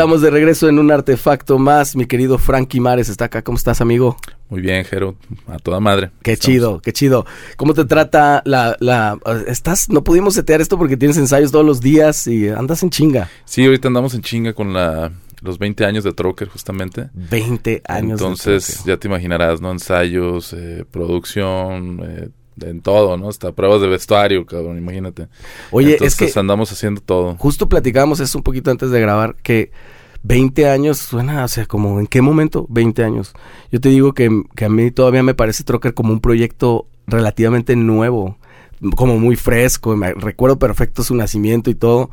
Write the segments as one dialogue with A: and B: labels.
A: Estamos de regreso en un artefacto más. Mi querido Frankie Mares está acá. ¿Cómo estás, amigo?
B: Muy bien, Jero. A toda madre.
A: Qué chido, qué chido. ¿Cómo te trata la, la... Estás... No pudimos setear esto porque tienes ensayos todos los días y andas en chinga.
B: Sí, ahorita andamos en chinga con la los 20 años de Troker, justamente.
A: 20 años
B: Entonces, ya te imaginarás, ¿no? Ensayos, eh, producción, eh, en todo, ¿no? Hasta pruebas de vestuario, cabrón, imagínate.
A: Oye, es que
B: andamos haciendo todo.
A: Justo platicábamos eso un poquito antes de grabar, que 20 años suena, o sea, como en qué momento 20 años. Yo te digo que, que a mí todavía me parece Trocker como un proyecto relativamente nuevo, como muy fresco. Me recuerdo perfecto su nacimiento y todo,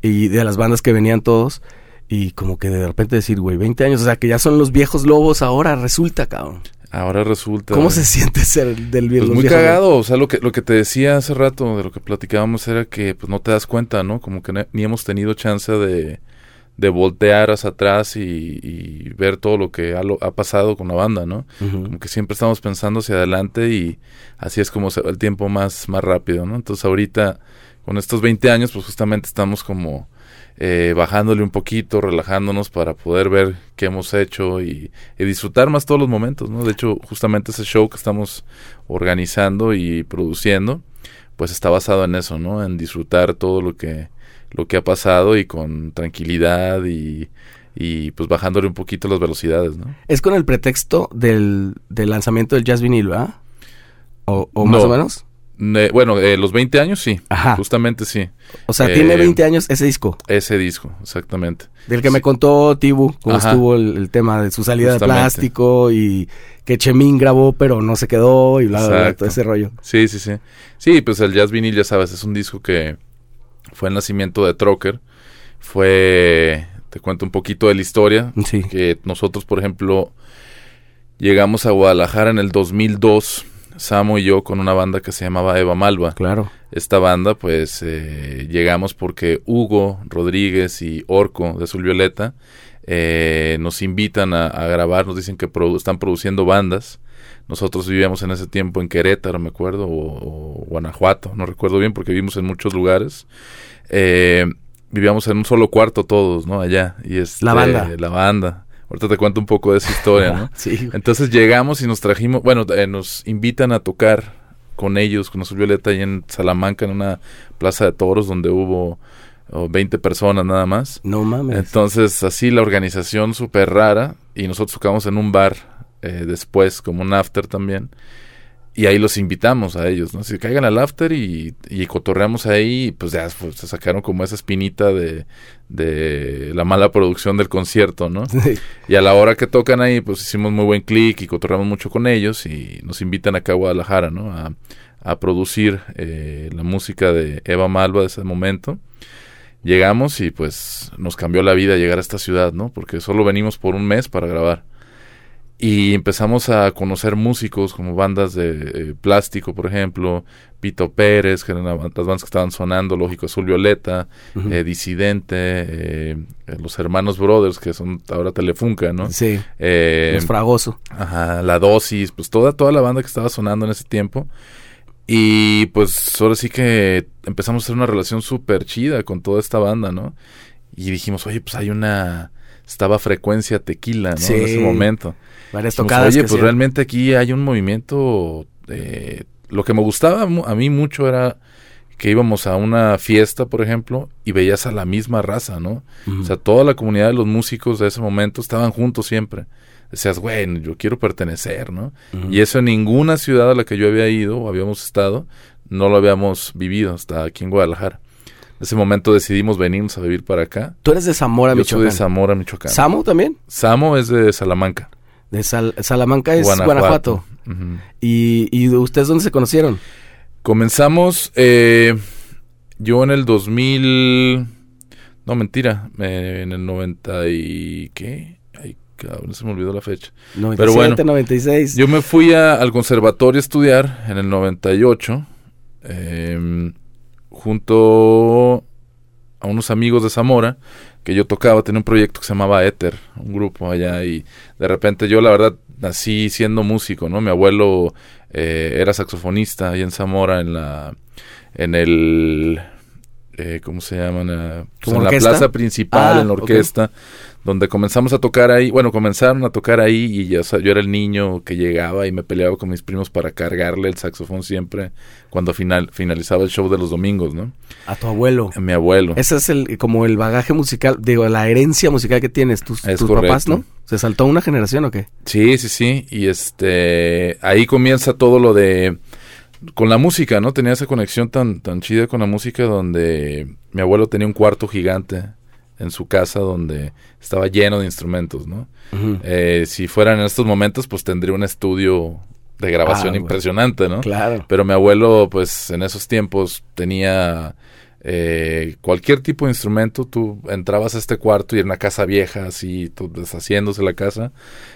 A: y de las bandas que venían todos. Y como que de repente decir, güey, 20 años, o sea, que ya son los viejos lobos ahora, resulta, cabrón.
B: Ahora resulta.
A: ¿Cómo se siente ser del viejo?
B: Pues muy cagado, o sea, lo que, lo que te decía hace rato, de lo que platicábamos, era que pues no te das cuenta, ¿no? Como que ni hemos tenido chance de, de voltear hacia atrás y, ver todo lo que ha, ha, pasado con la banda, ¿no? Como que siempre estamos pensando hacia adelante y así es como se va el tiempo más, más rápido, ¿no? Entonces ahorita, con estos 20 años, pues justamente estamos como eh, bajándole un poquito, relajándonos para poder ver qué hemos hecho y, disfrutar más todos los momentos, ¿no? De hecho, justamente ese show que estamos organizando y produciendo, pues está basado en eso, ¿no? En disfrutar todo lo que, lo que ha pasado y con tranquilidad y, y pues bajándole un poquito las velocidades, ¿no?
A: Es con el pretexto del, del lanzamiento del Jazz Vinyl, ¿verdad? ¿O, o más o menos?
B: Bueno, eh, los 20 años sí. Ajá. Justamente sí.
A: O sea, tiene 20 eh, años ese disco.
B: Ese disco, exactamente.
A: Del que me contó Tibu, cómo estuvo el, tema de su salida de plástico y que Chemín grabó pero no se quedó y bla, bla, bla, todo ese rollo.
B: Sí, sí, sí. Sí, pues el Jazz Vinyl, ya sabes, es un disco que fue el nacimiento de Trocker. Fue, te cuento un poquito de la historia. Sí. Que nosotros, por ejemplo, llegamos a Guadalajara en el 2002 Samo y yo con una banda que se llamaba Eva Malva.
A: Claro.
B: Esta banda, pues, eh, llegamos porque Hugo Rodríguez y Orco de Azul Violeta eh, nos invitan a, grabar, nos dicen que están produciendo bandas. Nosotros vivíamos en ese tiempo en Querétaro, me acuerdo, o, Guanajuato, no recuerdo bien porque vivimos en muchos lugares. Eh, vivíamos en un solo cuarto todos, ¿no? Allá. Y es
A: la banda.
B: La banda. Ahorita te cuento un poco de esa historia, ¿no?
A: sí.
B: Entonces llegamos y nos trajimos, bueno, eh, nos invitan a tocar con ellos, con Azul Violeta, ahí en Salamanca, en una plaza de toros donde hubo 20 personas nada más.
A: No mames.
B: Entonces, así la organización súper rara y nosotros tocamos en un bar eh, después, como un after también y ahí los invitamos a ellos, ¿no? Si caigan al after y, y cotorreamos ahí, pues ya pues, se sacaron como esa espinita de, de la mala producción del concierto, ¿no? Y a la hora que tocan ahí, pues hicimos muy buen clic y cotorreamos mucho con ellos y nos invitan acá a Guadalajara, ¿no? A, a producir eh, la música de Eva Malva de ese momento. Llegamos y pues nos cambió la vida llegar a esta ciudad, ¿no? Porque solo venimos por un mes para grabar y empezamos a conocer músicos como bandas de eh, plástico, por ejemplo, Pito Pérez, que eran las bandas que estaban sonando, lógico, Azul Violeta, eh, Disidente, eh, los hermanos Brothers, que son ahora Telefunca, ¿no?
A: Sí. los Fragoso.
B: Ajá, La Dosis, pues toda, toda la banda que estaba sonando en ese tiempo. Y pues ahora sí que empezamos a hacer una relación súper chida con toda esta banda, ¿no? Y dijimos, oye, pues hay una... Estaba frecuencia tequila, ¿no? En ese momento
A: varias tocadas.
B: Oye, pues realmente aquí hay un movimiento. Eh, lo que me gustaba a mí mucho era que íbamos a una fiesta, por ejemplo, y veías a la misma raza, ¿no? O sea, toda la comunidad de los músicos de ese momento estaban juntos siempre. Decías, bueno, yo quiero pertenecer, ¿no? Y eso en ninguna ciudad a la que yo había ido o habíamos estado, no lo habíamos vivido hasta aquí en Guadalajara. Ese momento decidimos venirnos a vivir para acá.
A: Tú eres de Zamora, Michoacán.
B: Yo soy de Zamora, Michoacán.
A: ¿Samo también?
B: Samo es de Salamanca.
A: De Salamanca es Guanajuato. ¿Y, ¿Y, ustedes dónde se conocieron?
B: Comenzamos eh, yo en el 2000... No, mentira. en el 90 y... ¿Qué? Ay, cabrón, se me olvidó la fecha.
A: 97, Pero bueno, 96.
B: Yo me fui al conservatorio a estudiar en el 98. Eh, em, junto a unos amigos de Zamora que yo tocaba, tenía un proyecto que se llamaba Ether, un grupo allá y de repente yo la verdad nací siendo músico, ¿no? Mi abuelo eh, era saxofonista ahí en Zamora en la en el eh, ¿cómo se llaman? Eh, pues
A: ¿Como
B: en la plaza principal,
A: Ah,
B: en la orquesta, donde comenzamos a tocar ahí, bueno, comenzaron a tocar ahí y ya, o sea, yo era el niño que llegaba y me peleaba con mis primos para cargarle el saxofón siempre cuando final, finalizaba el show de los domingos, ¿no?
A: A tu abuelo.
B: A mi abuelo.
A: Ese es el como el bagaje musical, digo, la herencia musical que tienes tus, tus papás. ¿no? ¿Se saltó una generación o qué?
B: Sí, sí, sí. Y este, ahí comienza todo lo de, con la música, ¿no? Tenía esa conexión tan, tan chida con la música donde mi abuelo tenía un cuarto gigante en su casa donde estaba lleno de instrumentos, ¿no? Eh, si fueran en estos momentos, pues tendría un estudio de grabación
A: Ah,
B: impresionante, ¿no?
A: Claro.
B: Pero mi abuelo, pues en esos tiempos tenía eh, cualquier tipo de instrumento. Tú entrabas a este cuarto y era una casa vieja, así, todo deshaciéndose la casa.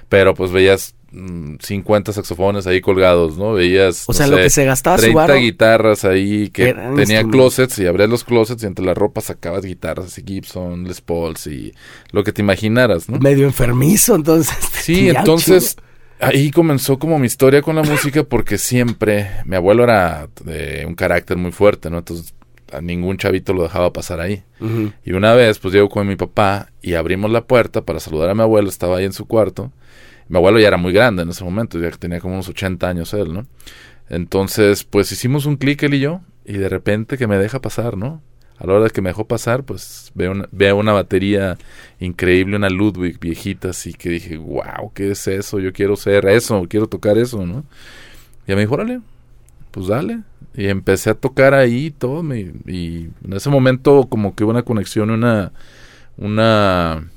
B: Pero pues veías 50 saxofones ahí colgados, ¿no? Veías.
A: O
B: no
A: sea, lo que se gastaba su
B: 30
A: varo.
B: guitarras ahí que tenía closets y abrías los closets y entre la ropa sacabas guitarras así Gibson, Les Pauls y lo que te imaginaras, ¿no?
A: Medio enfermizo, entonces.
B: Sí, entonces ahí comenzó como mi historia con la música porque siempre mi abuelo era de un carácter muy fuerte, ¿no? Entonces a ningún chavito lo dejaba pasar ahí. Y una vez pues llego con mi papá y abrimos la puerta para saludar a mi abuelo, estaba ahí en su cuarto. Mi abuelo ya era muy grande en ese momento, ya tenía como unos 80 años él, ¿no? Entonces pues hicimos un clic él y yo y de repente que me deja pasar, ¿no? A la hora de que me dejó pasar, pues veo una, veo una batería increíble, una Ludwig viejita, así que dije, wow, ¿qué es eso? Yo quiero ser eso, quiero tocar eso, ¿no? Y me dijo, órale, pues dale. Y empecé a tocar ahí todo, me- y en ese momento como que hubo una conexión, una, una,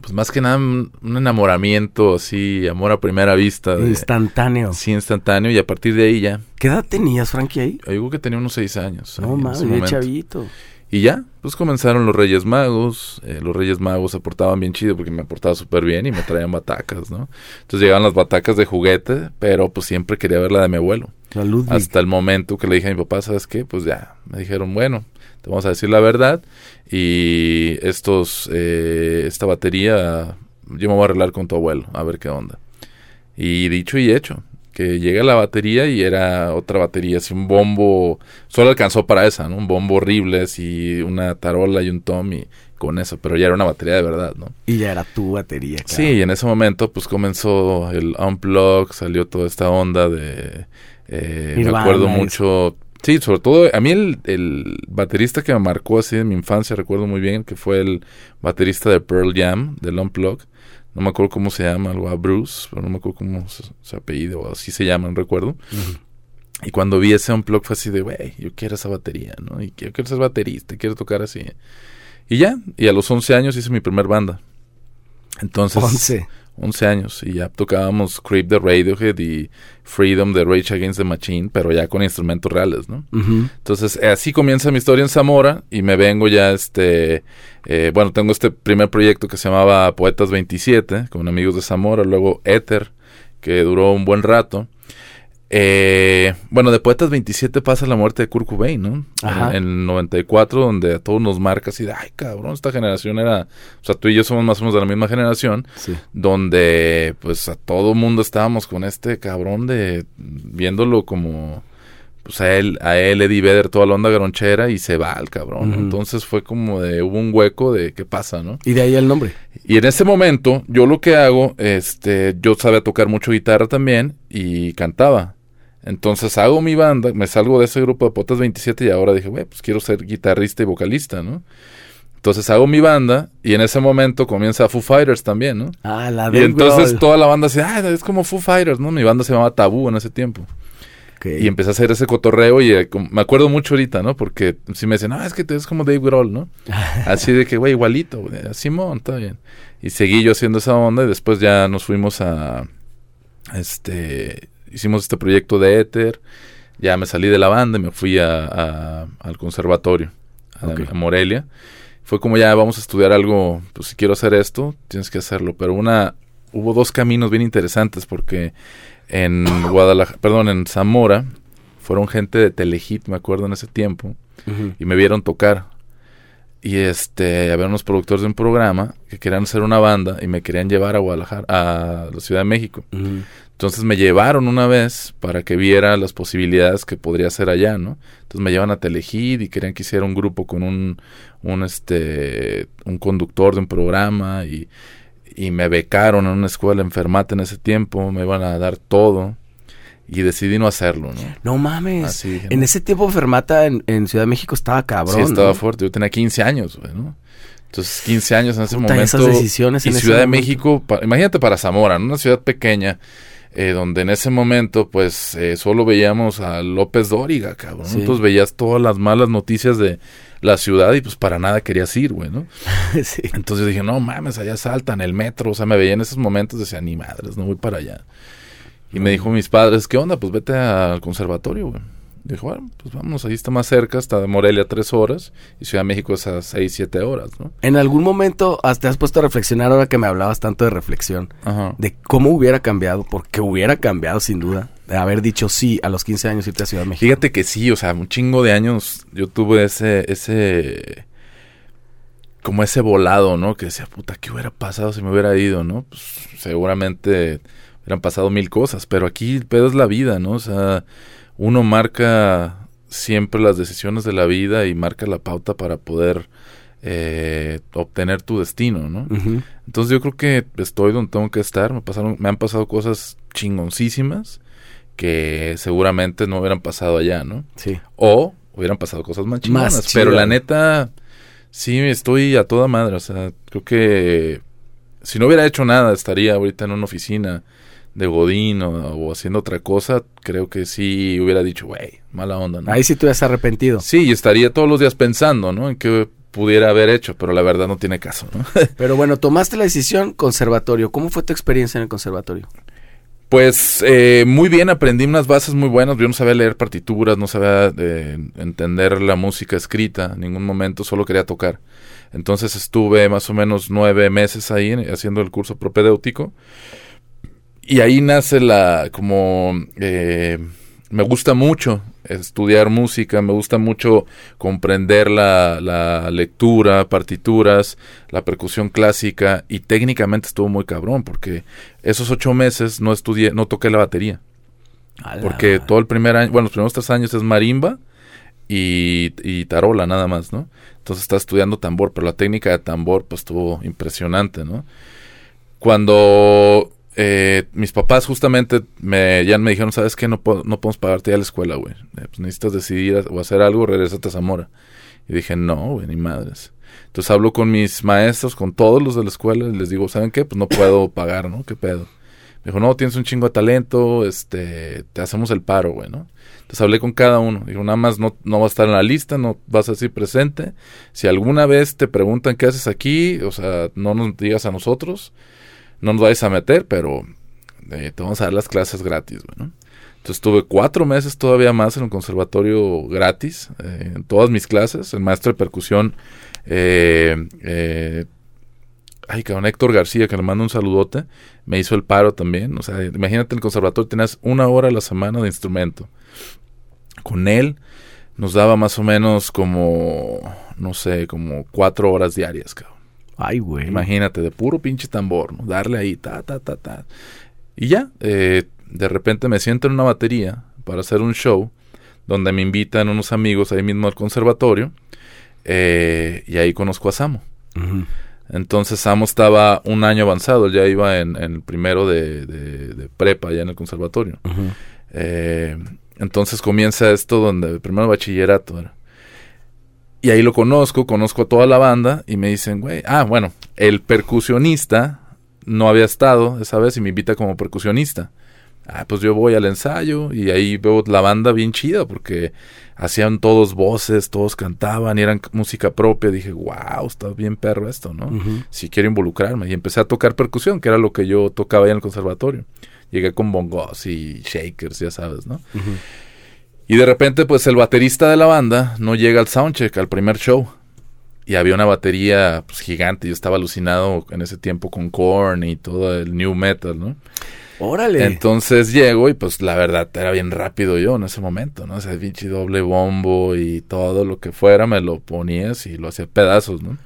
B: pues más que nada un, un enamoramiento, así, amor a primera vista. de-
A: Instantáneo.
B: así instantáneo, y a partir de ahí ya,
A: ¿Qué edad tenías, Frankie, ahí?
B: yo creo que tenía unos seis años.
A: No mames,
B: momento.
A: chavito.
B: Y ya, pues comenzaron los Reyes Magos. eh, los Reyes Magos se portaban bien chido porque me portaba súper bien y me traían batacas, ¿no? Entonces llegaban las batacas de juguete, pero pues siempre quería ver la de mi abuelo.
A: La.
B: Hasta el momento que le dije a mi papá, ¿sabes qué? Pues ya, me dijeron, bueno, te vamos a decir la verdad. Y estos, eh, esta batería, yo me voy a arreglar con tu abuelo, a ver qué onda. Y dicho y hecho, que llega la batería y era otra batería, así un bombo, solo alcanzó para esa, ¿no? Un bombo horrible, así una tarola y un tom y con eso, pero ya era una batería de verdad, ¿no?
A: Y ya era tu batería, claro.
B: Sí, y en ese momento pues comenzó el Unplug, salió toda esta onda de... eh, me acuerdo mucho... Sí, sobre todo a mí el, el baterista que me marcó así en mi infancia, recuerdo muy bien, que fue el baterista de Pearl Jam, del Unplug. No me acuerdo cómo se llama, algo a Bruce, pero no me acuerdo cómo se, se apellido o así se llama, no recuerdo. Y cuando vi ese Unplug fue así de, güey, yo quiero esa batería, ¿no? Y quiero, quiero ser baterista, quiero tocar así. Y ya, y a los 11 años hice mi primer banda. Entonces,
A: 11.
B: 11 años y ya tocábamos Creep de Radiohead y Freedom de Rage Against the Machine, pero ya con instrumentos reales, ¿no? Entonces, eh, así comienza mi historia en Zamora y me vengo ya, este, eh, bueno, tengo este primer proyecto que se llamaba Poetas 27, con amigos de Zamora, luego Ether, que duró un buen rato. Eh, bueno, de Poetas 27 pasa la muerte de Kurt Cobain, ¿no?
A: Ajá.
B: En, el 94, donde a todos nos marca así de, ay, cabrón, esta generación era, o sea, tú y yo somos más o menos de la misma generación,
A: Sí.
B: donde pues a todo mundo estábamos con este cabrón de viéndolo como pues a él a él Eddie Vedder toda la onda garonchera y se va al cabrón entonces fue como de hubo un hueco de qué pasa no
A: Y de ahí el nombre.
B: y en ese momento yo lo que hago este yo sabía tocar mucho guitarra también y cantaba entonces hago mi banda me salgo de ese grupo de potas 27 y ahora dije güey pues quiero ser guitarrista y vocalista no entonces hago mi banda y en ese momento comienza Foo Fighters también no
A: Ah, la
B: y entonces toda la banda decía, ah, es como Foo Fighters, ¿no? Mi banda se llamaba Tabú en ese tiempo. Y empecé a hacer ese cotorreo y eh, me acuerdo mucho ahorita, ¿no? Porque si me decían, ah, es que te es como Dave Grohl, ¿no? Así de que, güey, igualito, güey, Simón, está bien. Y seguí yo haciendo esa onda y después ya nos fuimos a, este, hicimos este proyecto de Ether, ya me salí de la banda y me fui a, a- al conservatorio, a, Morelia. Fue como ya vamos a estudiar algo, pues si quiero hacer esto, tienes que hacerlo. Pero una, hubo dos caminos bien interesantes porque en Guadalajara, perdón, en Zamora, fueron gente de Telehit, me acuerdo en ese tiempo, y me vieron tocar. Y este, había unos productores de un programa que querían hacer una banda y me querían llevar a Guadalajara, a la Ciudad de México. Entonces me llevaron una vez para que viera las posibilidades que podría hacer allá, ¿no? Entonces me llevan a Telehit y querían que hiciera un grupo con un, un, este, un conductor de un programa y, y me becaron en una escuela enfermata en ese tiempo, me iban a dar todo y decidí no hacerlo, ¿no?
A: No mames. en ese tiempo Fermata en, Ciudad de México estaba cabrón. Sí,
B: estaba fuerte. Yo tenía 15 años, güey, ¿no? Entonces, 15 años en ese momento. Esas decisiones y Ciudad de México, imagínate para Zamora, una ciudad pequeña, eh, donde en ese momento, pues, eh, solo veíamos a López Dóriga, cabrón. Entonces veías todas las malas noticias de la ciudad y pues para nada querías ir, güey, ¿no? sí. Entonces dije, no mames, allá saltan el metro. O sea, me veía en esos momentos, decía, ni madres, no voy para allá. Y me dijo mis padres, ¿qué onda? Pues vete al conservatorio, güey. Dijo, bueno, pues vamos, ahí está más cerca, está de Morelia tres horas y Ciudad de México es a seis, siete horas, ¿no?
A: En algún momento te has puesto a reflexionar ahora que me hablabas tanto de reflexión, de cómo hubiera cambiado, porque hubiera cambiado sin duda, de haber dicho sí a los 15 años irte a Ciudad de México.
B: Fíjate que sí, o sea, un chingo de años yo tuve ese, ese, como ese volado, ¿no? Que decía, puta, ¿qué hubiera pasado si me hubiera ido, no? Pues seguramente hubieran pasado mil cosas, pero aquí el pedo es la vida, ¿no? O sea uno marca siempre las decisiones de la vida y marca la pauta para poder eh, obtener tu destino, ¿no? Entonces yo creo que estoy donde tengo que estar, me, pasaron, me han pasado cosas chingoncísimas que seguramente no hubieran pasado allá, ¿no?
A: Sí.
B: O hubieran pasado cosas más chingonas, pero la neta sí estoy a toda madre, o sea, creo que si no hubiera hecho nada estaría ahorita en una oficina de Godín o, haciendo otra cosa, creo que sí hubiera dicho, güey, mala onda, ¿no?
A: Ahí sí te hubieras arrepentido.
B: Sí, y estaría todos los días pensando, ¿no? En qué pudiera haber hecho, pero la verdad no tiene caso, ¿no?
A: pero bueno, tomaste la decisión conservatorio. ¿Cómo fue tu experiencia en el conservatorio?
B: Pues eh, muy bien, aprendí unas bases muy buenas. Yo no sabía leer partituras, no sabía eh, entender la música escrita en ningún momento, solo quería tocar. Entonces estuve más o menos nueve meses ahí haciendo el curso propedéutico y ahí nace la, como, eh, me gusta mucho estudiar música, me gusta mucho comprender la, la, lectura, partituras, la percusión clásica y técnicamente estuvo muy cabrón porque esos ocho meses no estudié, no toqué la batería. Porque todo el primer año, bueno, los primeros tres años es marimba y, y tarola nada más, ¿no? Entonces está estudiando tambor, pero la técnica de tambor pues estuvo impresionante, ¿no? Cuando eh, mis papás justamente me, ya me dijeron, ¿sabes qué? No, no podemos pagarte ya la escuela, güey. Eh, pues necesitas decidir o hacer algo, regresate a Zamora. Y dije, no, güey, ni madres. Entonces hablo con mis maestros, con todos los de la escuela, y les digo, ¿saben qué? Pues no puedo pagar, ¿no? ¿Qué pedo? Me dijo, no, tienes un chingo de talento, este, te hacemos el paro, güey, ¿no? Entonces hablé con cada uno. Dijo, nada más no, no va a estar en la lista, no vas a decir presente. Si alguna vez te preguntan qué haces aquí, o sea, no nos digas a nosotros no nos vayas a meter, pero eh, te vamos a dar las clases gratis, ¿no? Entonces tuve cuatro meses todavía más en un conservatorio gratis, eh, en todas mis clases. El maestro de percusión, eh, eh, ay cabrón, Héctor García, que le mando un saludote, me hizo el paro también. O sea, imagínate en el conservatorio tenías una hora a la semana de instrumento. Con él nos daba más o menos como, no sé, como cuatro horas diarias, cabrón.
A: Ay, güey.
B: Imagínate, de puro pinche tambor, ¿no? Darle ahí, ta, ta, ta, ta. Y ya, eh, de repente me siento en una batería para hacer un show donde me invitan unos amigos ahí mismo al conservatorio eh, y ahí conozco a Samo. Entonces Samo estaba un año avanzado, ya iba en, el primero de, prepa allá en el conservatorio. Eh, entonces comienza esto donde primero bachillerato era. Y ahí lo conozco, conozco a toda la banda y me dicen, güey, ah, bueno, el percusionista no había estado esa vez y me invita como percusionista. Ah, pues yo voy al ensayo y ahí veo la banda bien chida porque hacían todos voces, todos cantaban y eran música propia. Dije, wow, está bien perro esto, ¿no? Si quiero involucrarme. Y empecé a tocar percusión, que era lo que yo tocaba ahí en el conservatorio. Llegué con bongos y shakers, ya sabes, ¿no? Y de repente, pues el baterista de la banda no llega al soundcheck, al primer show. Y había una batería pues, gigante. Yo estaba alucinado en ese tiempo con Korn y todo el new metal, ¿no?
A: Órale.
B: Entonces llego y pues la verdad era bien rápido yo en ese momento, ¿no? O sea, pinche doble bombo y todo lo que fuera me lo ponías y lo hacía pedazos, ¿no?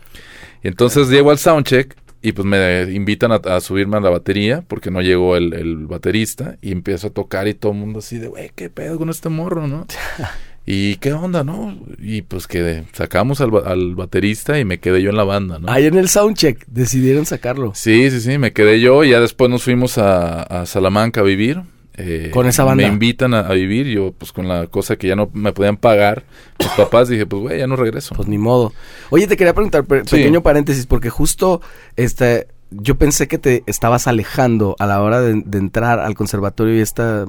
B: Y entonces llego al soundcheck y pues me invitan a, subirme a la batería porque no llegó el, el, baterista y empiezo a tocar y todo el mundo así de, güey, ¿qué pedo con este morro, no? ¿Y qué onda, no? Y pues que sacamos al, al, baterista y me quedé yo en la banda, ¿no?
A: Ahí en el soundcheck decidieron sacarlo.
B: Sí, sí, sí, me quedé yo y ya después nos fuimos a, a Salamanca a vivir.
A: Eh, con esa banda.
B: Me invitan a, vivir, yo pues con la cosa que ya no me podían pagar mis papás, dije, pues güey, ya no regreso.
A: Pues ni modo. Oye, te quería preguntar, pequeño paréntesis, porque justo este, yo pensé que te estabas alejando a la hora de, de entrar al conservatorio y esta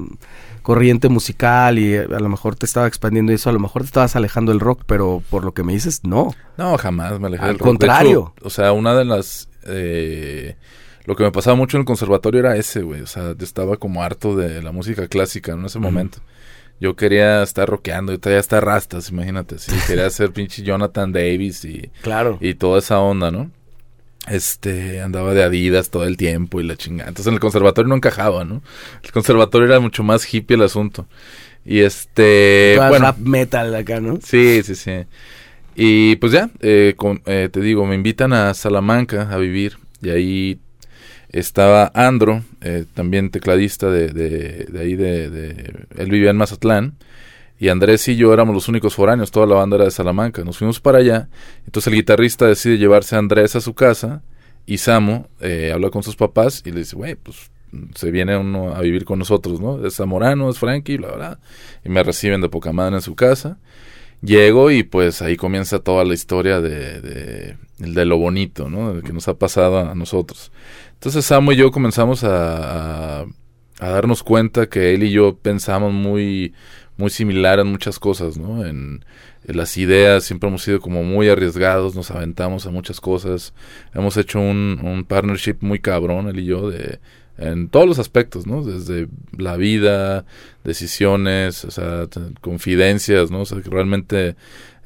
A: corriente musical y eh, a lo mejor te estaba expandiendo eso, a lo mejor te estabas alejando del rock, pero por lo que me dices, no.
B: No, jamás me alejé
A: del rock. Al contrario.
B: o sea, una de las... Eh, lo que me pasaba mucho en el conservatorio era ese, güey. O sea, estaba como harto de la música clásica en ese momento. Yo quería estar rockeando, yo todavía estar rastas, imagínate. Sí, quería ser pinche Jonathan Davis y,
A: claro.
B: y toda esa onda, ¿no? este andaba de Adidas todo el tiempo y la chingada. Entonces en el conservatorio no encajaba, ¿no? El conservatorio era mucho más hippie el asunto. Y este,
A: bueno, rap metal acá, ¿no?
B: Sí, sí, sí. Y pues ya, eh, eh, te digo, me invitan a Salamanca a vivir y ahí estaba Andro, eh, también tecladista de, de, de ahí de, de, él vivía en Mazatlán y Andrés y yo éramos los únicos foráneos, toda la banda era de Salamanca. Nos fuimos para allá, entonces el guitarrista decide llevarse a Andrés a su casa y Samo eh, habla con sus papás y le dice, güey, pues se viene uno a vivir con nosotros, ¿no? Es Zamorano, es Frankie, bla, bla. Y me reciben de poca madre en su casa. Llego y pues ahí comienza toda la historia de, de, de lo bonito, ¿no? De que nos ha pasado a nosotros. Entonces Samo y yo comenzamos a, darnos cuenta que él y yo pensamos muy muy similar en muchas cosas, ¿no? En, las ideas siempre hemos sido como muy arriesgados, nos aventamos a muchas cosas, hemos hecho un, un partnership muy cabrón, él y yo, de, en todos los aspectos, ¿no? Desde la vida, decisiones, o sea, confidencias, ¿no? O sea, que realmente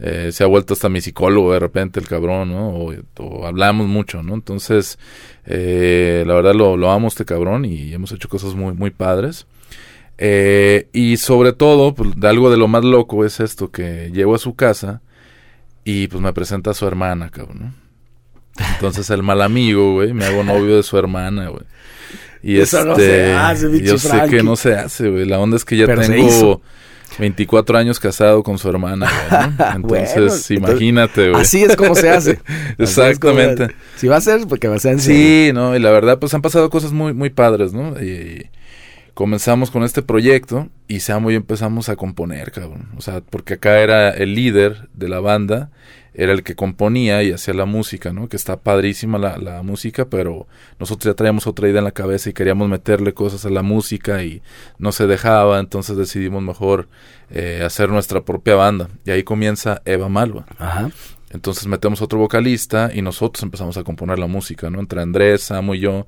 B: eh, se ha vuelto hasta mi psicólogo de repente el cabrón, ¿no? O, hablamos mucho, ¿no? Entonces, eh, la verdad lo, lo amo este cabrón y hemos hecho cosas muy, muy padres. Eh, y sobre todo, pues, de algo de lo más loco es esto, que llego a su casa y pues me presenta a su hermana, cabrón, Entonces el mal amigo, güey, me hago novio de su hermana, güey. Y Eso no se este, hace, yo sé que no se hace, güey. La onda es que ya tengo 24 años casado con su hermana, Entonces, imagínate.
A: Así es como se hace.
B: Exactamente.
A: si va a ser, porque va a ser
B: Sí, no, y la verdad, pues han pasado cosas muy, muy padres, ¿no? Y, comenzamos con este proyecto y Samu y empezamos a componer, cabrón. O sea, porque acá era el líder de la banda, era el que componía y hacía la música, ¿no? Que está padrísima la, la música, pero nosotros ya traíamos otra idea en la cabeza y queríamos meterle cosas a la música y no se dejaba, entonces decidimos mejor eh, hacer nuestra propia banda. Y ahí comienza Eva Malva.
A: Ajá.
B: Entonces metemos otro vocalista y nosotros empezamos a componer la música, ¿no? Entre Andrés, Samu y yo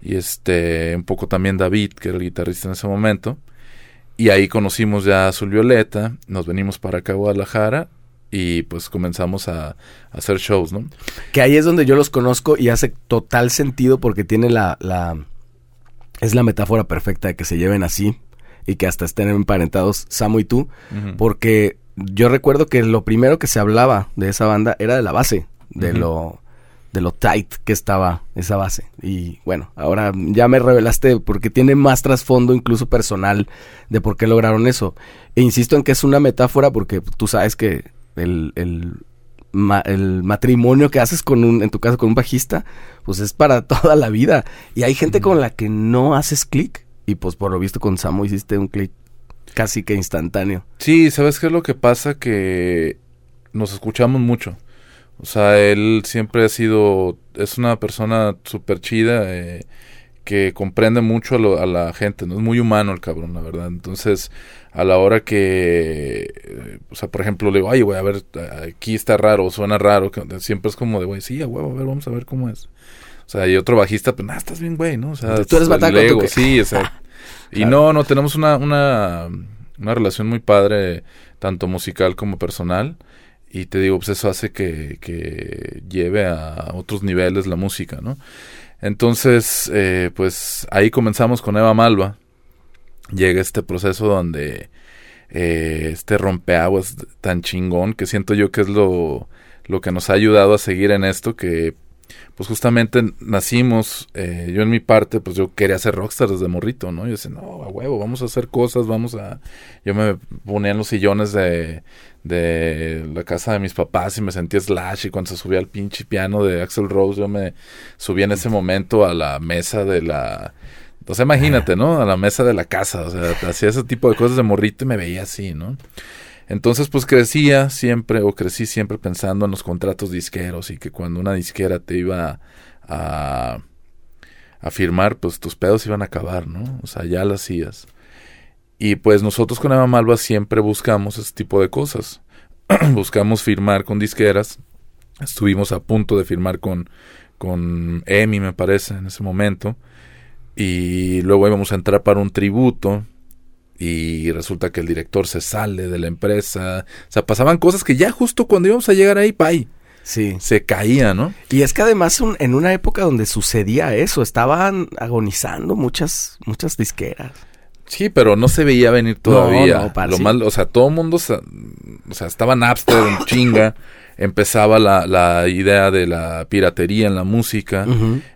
B: y este un poco también David, que era el guitarrista en ese momento. Y ahí conocimos ya a Azul Violeta, nos venimos para acá a Guadalajara y pues comenzamos a, hacer shows, ¿no?
A: Que ahí es donde yo los conozco y hace total sentido porque tiene la, la es la metáfora perfecta de que se lleven así y que hasta estén emparentados Samu y tú, porque yo recuerdo que lo primero que se hablaba de esa banda era de la base, de lo de lo tight que estaba esa base. Y bueno, ahora ya me revelaste porque tiene más trasfondo incluso personal de por qué lograron eso. E insisto en que es una metáfora porque tú sabes que el, el, el matrimonio que haces con un, en tu caso con un bajista, pues es para toda la vida. Y hay gente con la que no haces clic. Y pues por lo visto con Samo hiciste un clic casi que instantáneo.
B: Sí, ¿sabes qué es lo que pasa? Que nos escuchamos mucho. O sea, él siempre ha sido, es una persona súper chida, eh, que comprende mucho a, la gente, ¿no? Es muy humano el cabrón, la verdad. Entonces, a la hora que, o sea, por ejemplo, le digo, ay, güey, a ver, aquí está raro, suena raro, que siempre es como de, güey, sí, a huevo, a ver, vamos a ver cómo es. O sea, y otro bajista, pues, nada, estás bien, güey, ¿no? O sea,
A: tú eres bataco,
B: ¿tú Sí, o sea, y no, no, tenemos una, una, una relación muy padre, tanto musical como personal y te digo, pues eso hace que, que lleve a otros niveles la música, ¿no? Entonces, eh, pues ahí comenzamos con Eva Malva. Llega este proceso donde eh, este rompeaguas tan chingón que siento yo que es lo, lo que nos ha ayudado a seguir en esto, que pues justamente nacimos, eh, yo en mi parte, pues yo quería ser rockstar desde morrito, ¿no? Yo decía, no, a huevo, vamos a hacer cosas, vamos a... Yo me ponía en los sillones de, de la casa de mis papás y me sentía Slash y cuando se subía al pinche piano de Axel Rose, yo me subía en ese momento a la mesa de la... O sea, imagínate, ¿no? A la mesa de la casa, o sea, hacía ese tipo de cosas de morrito y me veía así, ¿no? Entonces, pues crecía siempre, o crecí siempre pensando en los contratos disqueros y que cuando una disquera te iba a, a firmar, pues tus pedos iban a acabar, ¿no? O sea, ya lo hacías. Y pues nosotros con Eva Malva siempre buscamos ese tipo de cosas. buscamos firmar con disqueras. Estuvimos a punto de firmar con, con EMI, me parece, en ese momento. Y luego íbamos a entrar para un tributo y resulta que el director se sale de la empresa. O sea, pasaban cosas que ya justo cuando íbamos a llegar ahí, pay.
A: Sí.
B: Se caía, ¿no?
A: Y es que además en una época donde sucedía eso, estaban agonizando muchas, muchas disqueras.
B: Sí, pero no se veía venir todavía. Lo mal, o sea, todo el mundo, o sea, estaba Napster en chinga empezaba la, la idea de la piratería en la música,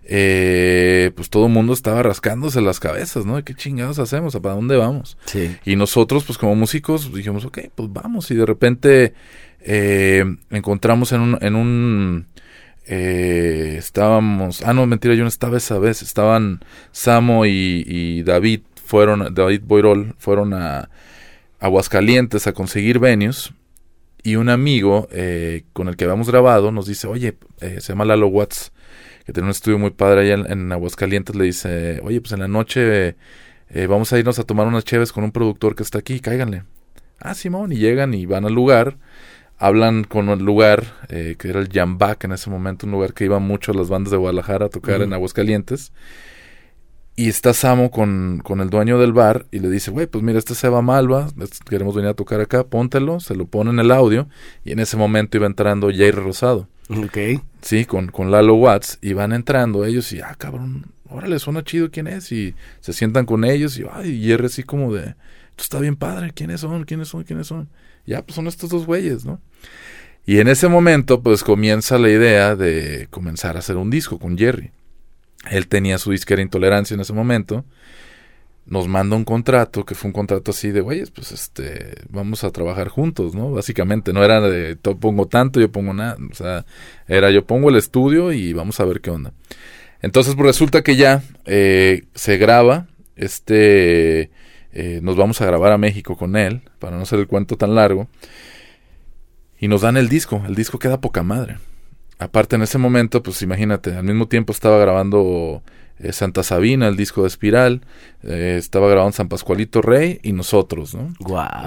B: eh, pues todo el mundo estaba rascándose las cabezas, ¿no? ¿Qué chingados hacemos? ¿Para dónde vamos?
A: Sí.
B: Y nosotros, pues como músicos, dijimos, ok, pues vamos. Y de repente eh, encontramos en un... En un eh, estábamos, ah no, mentira, yo no estaba esa vez, estaban Samo y, y David, fueron, David Boirol, fueron a Aguascalientes a conseguir venues y un amigo eh, con el que habíamos grabado nos dice, oye, eh, se llama Lalo Watts, que tiene un estudio muy padre allá en, Aguascalientes, le dice, oye, pues en la noche eh, vamos a irnos a tomar unas cheves con un productor que está aquí, cáiganle. Ah, Simón, y llegan y van al lugar, hablan con el lugar, que era el Jambac en ese momento, un lugar que iban mucho las bandas de Guadalajara a tocar en Aguascalientes. Y está Samo con, con, el dueño del bar y le dice, güey, pues mira, este se va Malva, queremos venir a tocar acá, póntelo, se lo pone en el audio y en ese momento iba entrando Jair Rosado.
A: Ok.
B: Sí, con, con Lalo Watts y van entrando ellos y, ah, cabrón, órale, suena chido quién es y se sientan con ellos y, ay, Jair así como de, esto está bien padre, ¿quiénes son? ¿Quiénes son? ¿Quiénes son? Ya, pues son estos dos güeyes, ¿no? Y en ese momento, pues comienza la idea de comenzar a hacer un disco con Jerry. Él tenía su disquera Intolerancia en ese momento. Nos manda un contrato, que fue un contrato así de, güeyes, pues este, vamos a trabajar juntos, ¿no? Básicamente, no era de, pongo tanto, yo pongo nada, o sea, era yo pongo el estudio y vamos a ver qué onda. Entonces, pues resulta que ya eh, se graba, este, eh, nos vamos a grabar a México con él, para no hacer el cuento tan largo, y nos dan el disco, el disco queda poca madre aparte en ese momento, pues imagínate, al mismo tiempo estaba grabando eh, Santa Sabina, el disco de Espiral, eh, estaba grabando San Pascualito Rey y nosotros, ¿no?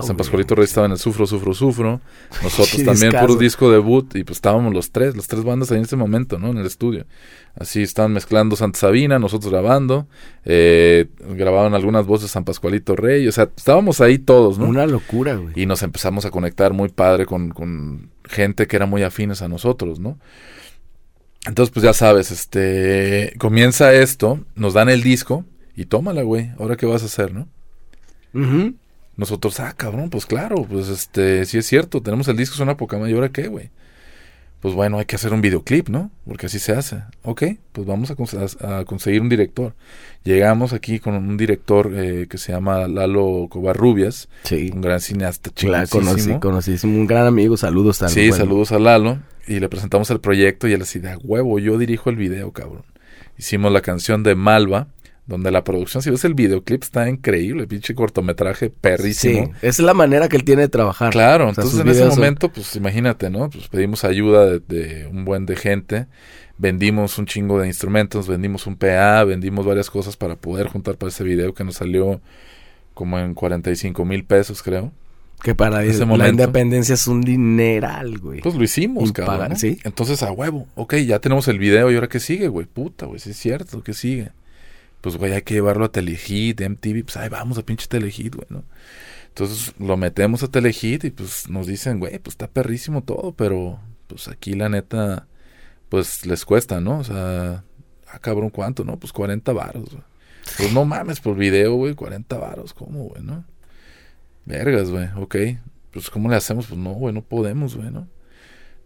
B: San Pascualito Rey estaba en el Sufro, Sufro, Sufro, nosotros también, puro disco debut, y pues estábamos los tres, las tres bandas ahí en ese momento, ¿no? En el estudio. Así estaban mezclando Santa Sabina, nosotros grabando, eh, grababan algunas voces San Pascualito Rey, o sea, estábamos ahí todos, ¿no?
A: Una locura, güey.
B: Y nos empezamos a conectar muy padre con, con gente que era muy afines a nosotros, ¿no? Entonces, pues ya sabes, este, comienza esto, nos dan el disco y tómala, güey, ahora qué vas a hacer, ¿no? Nosotros, ah, cabrón, pues claro, pues este, sí es cierto, tenemos el disco, es una poca ¿y ahora qué, güey? Pues bueno, hay que hacer un videoclip, ¿no? Porque así se hace. Ok, pues vamos a, conseguir un director. Llegamos aquí con un director eh, que se llama Lalo Covarrubias,
A: sí.
B: un gran cineasta
A: claro, conocí, conocí, un gran amigo, saludos
B: también. Sí, saludos a Lalo y le presentamos el proyecto y él así de huevo, yo dirijo el video, cabrón. Hicimos la canción de Malva, donde la producción, si ves el videoclip, está increíble, pinche cortometraje perrísimo. Sí,
A: es la manera que él tiene de trabajar.
B: Claro, entonces en ese momento, pues imagínate, ¿no? Pues pedimos ayuda de, un buen de gente, vendimos un chingo de instrumentos, vendimos un PA, vendimos varias cosas para poder juntar para ese video que nos salió como en 45 mil pesos, creo.
A: Que para ese la independencia es un dineral, güey.
B: Pues lo hicimos, cabrón. ¿sí? Entonces, a huevo. Ok, ya tenemos el video y ahora qué sigue, güey. Puta, güey, sí es cierto, ¿qué sigue? Pues, güey, hay que llevarlo a Telehit, MTV. Pues, ahí vamos a pinche Telehit, güey, ¿no? Entonces, lo metemos a Telehit y, pues, nos dicen, güey, pues, está perrísimo todo, pero, pues, aquí la neta, pues, les cuesta, ¿no? O sea, ah, cabrón, ¿cuánto, no? Pues, 40 varos, güey. Pues, no mames, por video, güey, 40 varos, ¿cómo, güey, no? Vergas, güey, ok. Pues, ¿cómo le hacemos? Pues no, güey, no podemos, güey, ¿no?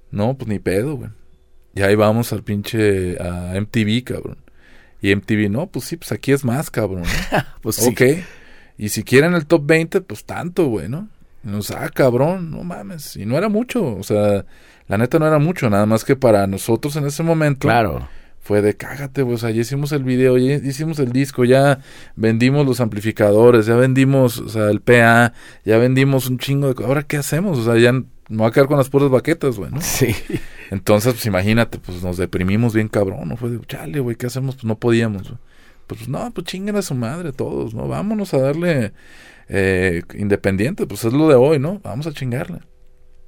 B: No, pues ni pedo, güey. Y ahí vamos al pinche a MTV, cabrón. Y MTV, no, pues sí, pues aquí es más, cabrón.
A: pues sí.
B: Ok. Y si quieren el top 20, pues tanto, güey, ¿no? Y nos, ah, cabrón, no mames. Y no era mucho, o sea, la neta no era mucho, nada más que para nosotros en ese momento.
A: Claro.
B: Fue de cágate, pues, o sea, ya hicimos el video, ya hicimos el disco, ya vendimos los amplificadores, ya vendimos, o sea, el PA, ya vendimos un chingo de... Ahora, ¿qué hacemos? O sea, ya no va a quedar con las puras baquetas, güey, ¿no?
A: Sí.
B: Entonces, pues imagínate, pues nos deprimimos bien cabrón, ¿no? Fue de, chale, güey, ¿qué hacemos? Pues no podíamos, güey. Pues no, pues chinguen a su madre todos, ¿no? Vámonos a darle eh, independiente, pues es lo de hoy, ¿no? Vamos a chingarle.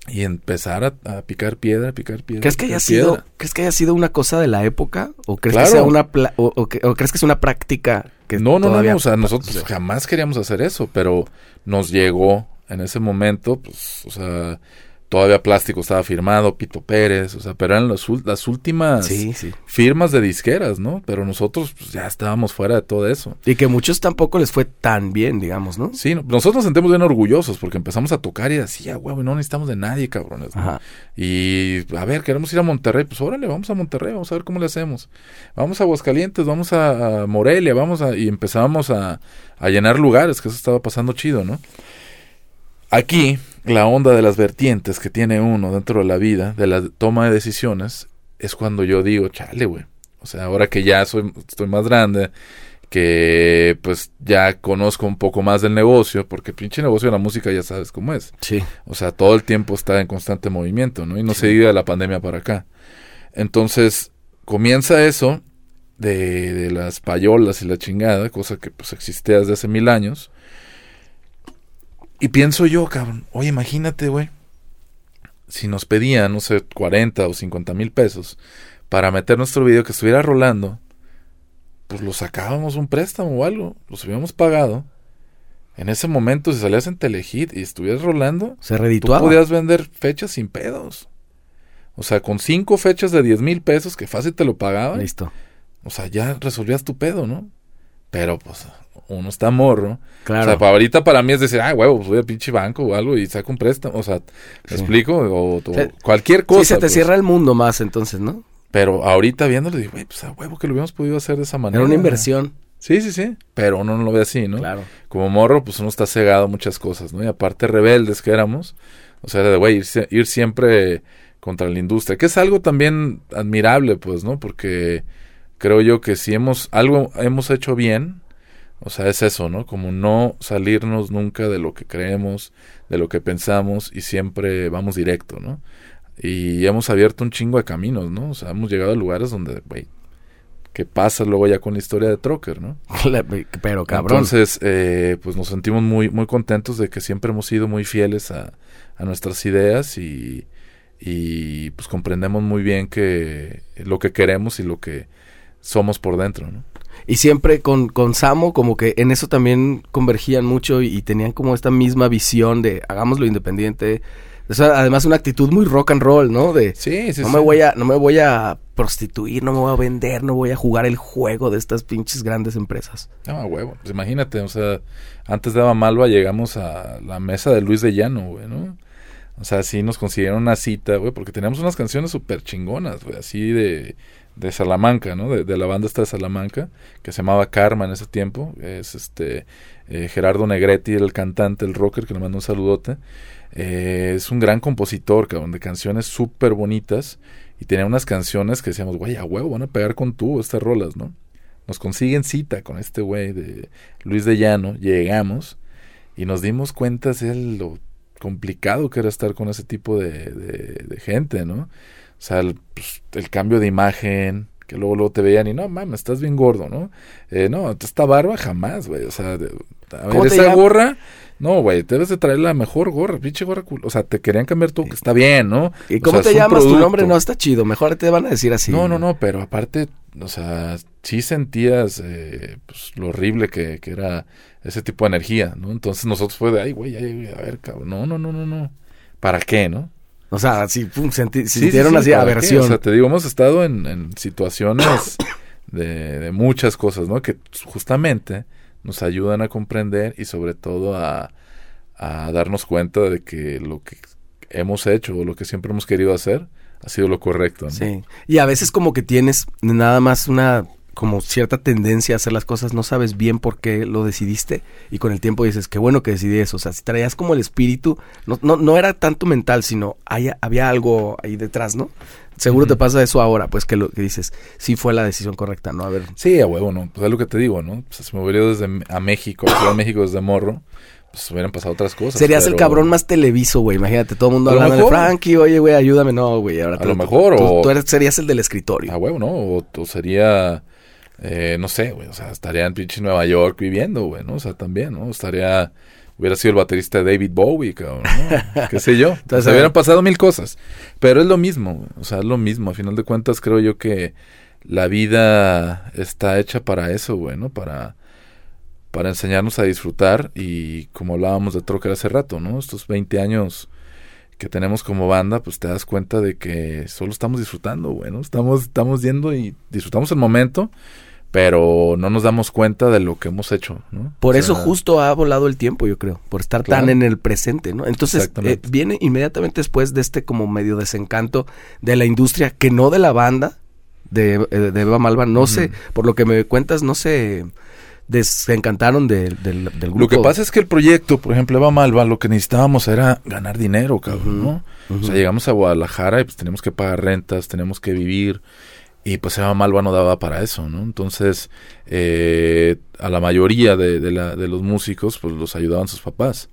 B: Y empezar a, picar piedra, picar piedra.
A: ¿Crees que haya sido, ¿crees que haya sido una cosa de la época? ¿O crees que sea una o, crees que es una práctica que
B: No, no, no, o sea, nosotros jamás queríamos hacer eso, pero nos llegó en ese momento, pues, o sea, todavía Plástico estaba firmado, Pito Pérez, o sea, pero eran las, las últimas firmas de disqueras, ¿no? Pero nosotros pues, ya estábamos fuera de todo eso.
A: Y que muchos tampoco les fue tan bien, digamos, ¿no?
B: Sí, nosotros nos sentimos bien orgullosos porque empezamos a tocar y decía, güey, no necesitamos de nadie, cabrones. Y a ver, queremos ir a Monterrey, pues órale, vamos a Monterrey, vamos a ver cómo le hacemos. Vamos a Aguascalientes, vamos a, Morelia, vamos a... Y empezábamos a, a llenar lugares, que eso estaba pasando chido, ¿no? Aquí la onda de las vertientes que tiene uno dentro de la vida, de la toma de decisiones, es cuando yo digo, chale, güey. O sea, ahora que ya soy, estoy más grande, que pues ya conozco un poco más del negocio, porque pinche negocio de la música ya sabes cómo es.
A: Sí.
B: O sea, todo el tiempo está en constante movimiento, ¿no? Y no se diga de la pandemia para acá. Entonces, comienza eso de, de las payolas y la chingada, cosa que pues existía desde hace mil años y pienso yo, cabrón, oye, imagínate, güey, si nos pedían, no sé, 40 o 50 mil pesos para meter nuestro video que estuviera rolando, pues lo sacábamos un préstamo o algo, los habíamos pagado. En ese momento, si salías en Telehit y estuvieras rolando,
A: se redituaba.
B: Tú podías vender fechas sin pedos. O sea, con cinco fechas de 10 mil pesos, que fácil te lo pagaban.
A: Listo.
B: O sea, ya resolvías tu pedo, ¿no? Pero pues uno está morro.
A: Claro.
B: O sea, para ahorita para mí es decir, ah, huevo, pues voy a pinche banco o algo y saco un préstamo. O sea, ¿me explico? O, cualquier cosa. Sí,
A: se te
B: pues.
A: cierra el mundo más entonces, ¿no?
B: Pero ahorita viéndolo, digo, güey, pues a huevo que lo hubiéramos podido hacer de esa manera.
A: Era una inversión.
B: Sí, sí, sí. Pero uno no lo ve así, ¿no?
A: Claro.
B: Como morro, pues uno está cegado a muchas cosas, ¿no? Y aparte rebeldes que éramos. O sea, de, güey, ir, ir siempre contra la industria. Que es algo también admirable, pues, ¿no? Porque creo yo que si hemos, algo hemos hecho bien, o sea, es eso, ¿no? Como no salirnos nunca de lo que creemos, de lo que pensamos y siempre vamos directo, ¿no? Y hemos abierto un chingo de caminos, ¿no? O sea, hemos llegado a lugares donde, güey, ¿qué pasa luego ya con la historia de Trocker, ¿no?
A: Pero cabrón.
B: Entonces, eh, pues nos sentimos muy, muy contentos de que siempre hemos sido muy fieles a, a nuestras ideas y, y pues comprendemos muy bien que lo que queremos y lo que somos por dentro, ¿no?
A: Y siempre con, con Samo, como que en eso también convergían mucho y, tenían como esta misma visión de hagámoslo independiente. O sea, además una actitud muy rock and roll, ¿no? De
B: sí, sí,
A: no me voy a no me voy a prostituir, no me voy a vender, no voy a jugar el juego de estas pinches grandes empresas.
B: No, a huevo. Pues imagínate, o sea, antes de Malva llegamos a la mesa de Luis de Llano, güey, ¿no? O sea, sí nos consiguieron una cita, güey, porque teníamos unas canciones súper chingonas, güey, así de de Salamanca, ¿no? De, la banda esta de Salamanca, que se llamaba Karma en ese tiempo. Es este eh, Gerardo Negretti, el cantante, el rocker, que le mando un saludote. Eh, es un gran compositor, cabrón, de canciones súper bonitas. Y tenía unas canciones que decíamos, güey, a huevo, van a pegar con tú estas rolas, ¿no? Nos consiguen cita con este güey de Luis de Llano, llegamos y nos dimos cuenta de lo complicado que era estar con ese tipo de, de gente, ¿no? O sea, pues, el, cambio de imagen, que luego, luego te veían y no, mames, estás bien gordo, ¿no? Eh, no, esta barba jamás, güey. O sea, a ver, esa gorra, no, güey, debes de traer la mejor gorra, pinche gorra. O sea, te querían cambiar tú, que está bien, ¿no?
A: ¿Y cómo te llamas? Tu nombre no está chido, mejor te van a decir así.
B: No, no, no, pero aparte, o sea, sí sentías eh, pues, lo horrible que, que era ese tipo de energía, ¿no? Entonces nosotros fue de, ay, güey, a ver, cabrón, no, no, no, no, no. ¿Para qué, no?
A: O sea, sí, pum, sintieron así aversión. O
B: sea, te digo, hemos estado en, situaciones de, muchas cosas, ¿no? Que justamente nos ayudan a comprender y sobre todo a, darnos cuenta de que lo que hemos hecho o lo que siempre hemos querido hacer, ha sido lo correcto. ¿no?
A: Sí. Y a veces como que tienes nada más una como cierta tendencia a hacer las cosas, no sabes bien por qué lo decidiste y con el tiempo dices, qué bueno que decidí eso. O sea, si traías como el espíritu, no, no, no era tanto mental, sino haya, había algo ahí detrás, ¿no? Seguro te pasa eso ahora, pues que lo que dices, sí fue la decisión correcta, ¿no? A ver.
B: Sí, a huevo, ¿no? Pues es lo que te digo, ¿no? Pues si me hubiera ido desde a México, a México desde morro, pues hubieran pasado otras cosas.
A: Serías el cabrón más televiso, güey. Imagínate, todo el mundo hablando de. Frankie, oye, güey, ayúdame. No, güey. Ahora
B: A
A: tú-
B: lo mejor,
A: tú,
B: o-
A: tú serías el del escritorio.
B: A huevo, ¿no? O, o sería, eh, no sé, güey, o sea, estaría en pinche Nueva York viviendo, güey, ¿no? O sea, también, ¿no? Estaría, hubiera sido el baterista de David Bowie, cabrón, ¿no? ¿Qué sé yo?
A: Entonces,
B: Se hubieran pasado mil cosas, pero es lo mismo, güey, o sea, es lo mismo. A final de cuentas, creo yo que la vida está hecha para eso, güey, ¿no? Para, para enseñarnos a disfrutar y como hablábamos de Trocker hace rato, ¿no? Estos 20 años que tenemos como banda, pues te das cuenta de que solo estamos disfrutando, güey, ¿no? Estamos, estamos yendo y disfrutamos el momento, pero no nos damos cuenta de lo que hemos hecho, ¿no?
A: Por
B: O
A: eso justo ha volado el tiempo, yo creo, por estar tan en el presente, ¿no? Entonces, eh, viene inmediatamente después de este como medio desencanto de la industria, que no de la banda de, eh, de Eva Malva, no sé, por lo que me cuentas, no se desencantaron del, del, del grupo.
B: Lo que pasa es que el proyecto, por ejemplo, Eva Malva, lo que necesitábamos era ganar dinero, cabrón, ¿no? O sea, llegamos a Guadalajara y pues teníamos que pagar rentas, tenemos que vivir y pues Eva Malva no daba para eso, ¿no? Entonces, eh, a la mayoría de, de, la, de los músicos, pues los ayudaban sus papás.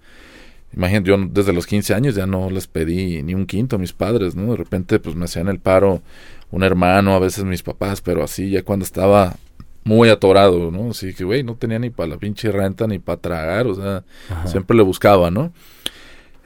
B: Imagínate, yo desde los 15 años ya no les pedí ni un quinto a mis padres, ¿no? De repente, pues me hacían el paro un hermano, a veces mis papás, pero así ya cuando estaba muy atorado, ¿no? Así que, güey, no tenía ni para la pinche renta ni para tragar, o sea, siempre le buscaba, ¿no?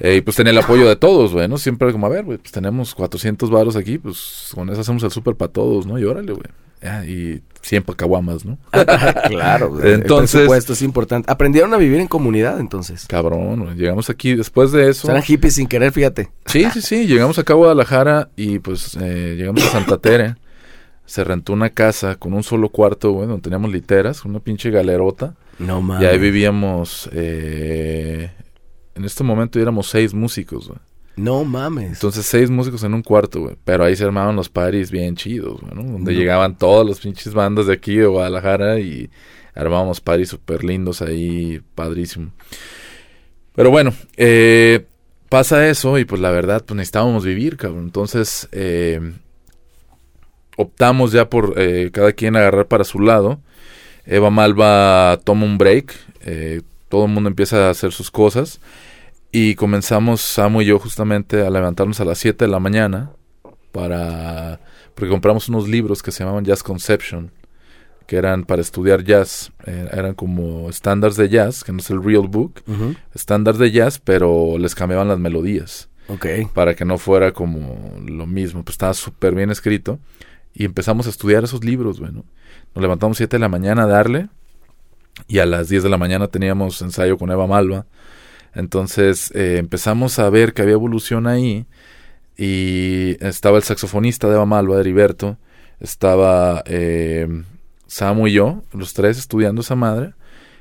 B: Eh, y pues tenía el apoyo de todos, güey, ¿no? Siempre como, a ver, güey, pues tenemos 400 varos aquí, pues con eso hacemos el súper para todos, ¿no? Y órale, güey. Ya, y 100 pa' caguamas, ¿no?
A: claro, güey,
B: Entonces-
A: el presupuesto es importante. Aprendieron a vivir en comunidad, entonces.
B: Cabrón, güey. Llegamos aquí después de eso.
A: Eran hippies sin querer, fíjate.
B: Sí, sí, sí. Llegamos acá a Guadalajara y pues eh, llegamos a Santa Tere. Se rentó una casa con un solo cuarto, güey, donde teníamos literas, una pinche galerota.
A: No
B: Y
A: mames.
B: ahí vivíamos, eh, en este momento éramos seis músicos, güey.
A: No mames.
B: Entonces seis músicos en un cuarto, güey. Pero ahí se armaban los parties bien chidos, güey, ¿no? Donde
A: No.
B: llegaban todas las pinches bandas de aquí de Guadalajara y armábamos parties súper lindos ahí, padrísimo. Pero bueno, eh, pasa eso y pues la verdad, pues necesitábamos vivir, cabrón. Entonces, eh, optamos ya por eh, cada quien agarrar para su lado. Eva Malva toma un break, eh, todo el mundo empieza a hacer sus cosas. Y comenzamos, Samu y yo justamente, a levantarnos a las 7 de la mañana para... porque compramos unos libros que se llamaban Jazz Conception, que eran para estudiar jazz, eh, eran como estándares de jazz, que no es el real book, estándares de jazz, pero les cambiaban las melodías. Para que no fuera como lo mismo, pues estaba súper bien escrito. Y empezamos a estudiar esos libros, bueno. Nos levantamos 7 de la mañana a darle y a las 10 de la mañana teníamos ensayo con Eva Malva. Entonces eh, empezamos a ver que había evolución ahí y estaba el saxofonista de Eva Malva, Heriberto, estaba eh, Samu y yo, los tres estudiando esa madre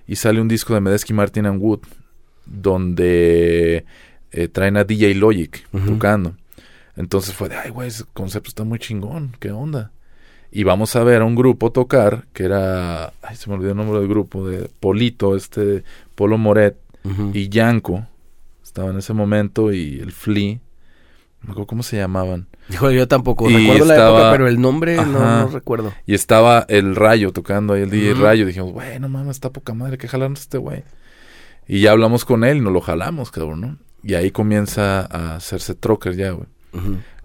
B: y sale un disco de Medesky Martin and Wood donde eh, traen a DJ Logic tocando. Entonces fue de, ay, güey, ese concepto está muy chingón, ¿qué onda? Y vamos a ver a un grupo tocar, que era, ay, se me olvidó el nombre del grupo, de Polito, este, Polo Moret y Yanko, estaba en ese momento, y el Flea, no me acuerdo cómo se llamaban.
A: Híjole, yo tampoco.
B: Y
A: recuerdo la época, pero el nombre no,
B: Ajá.
A: no recuerdo.
B: Y estaba el Rayo tocando ahí, el DJ
A: Ujú.
B: Rayo. Dijimos, güey, no mames, está poca madre, que jalarnos este güey. Y ya hablamos con él y nos lo jalamos, cabrón, ¿no? Y ahí comienza a hacerse trocker ya, güey.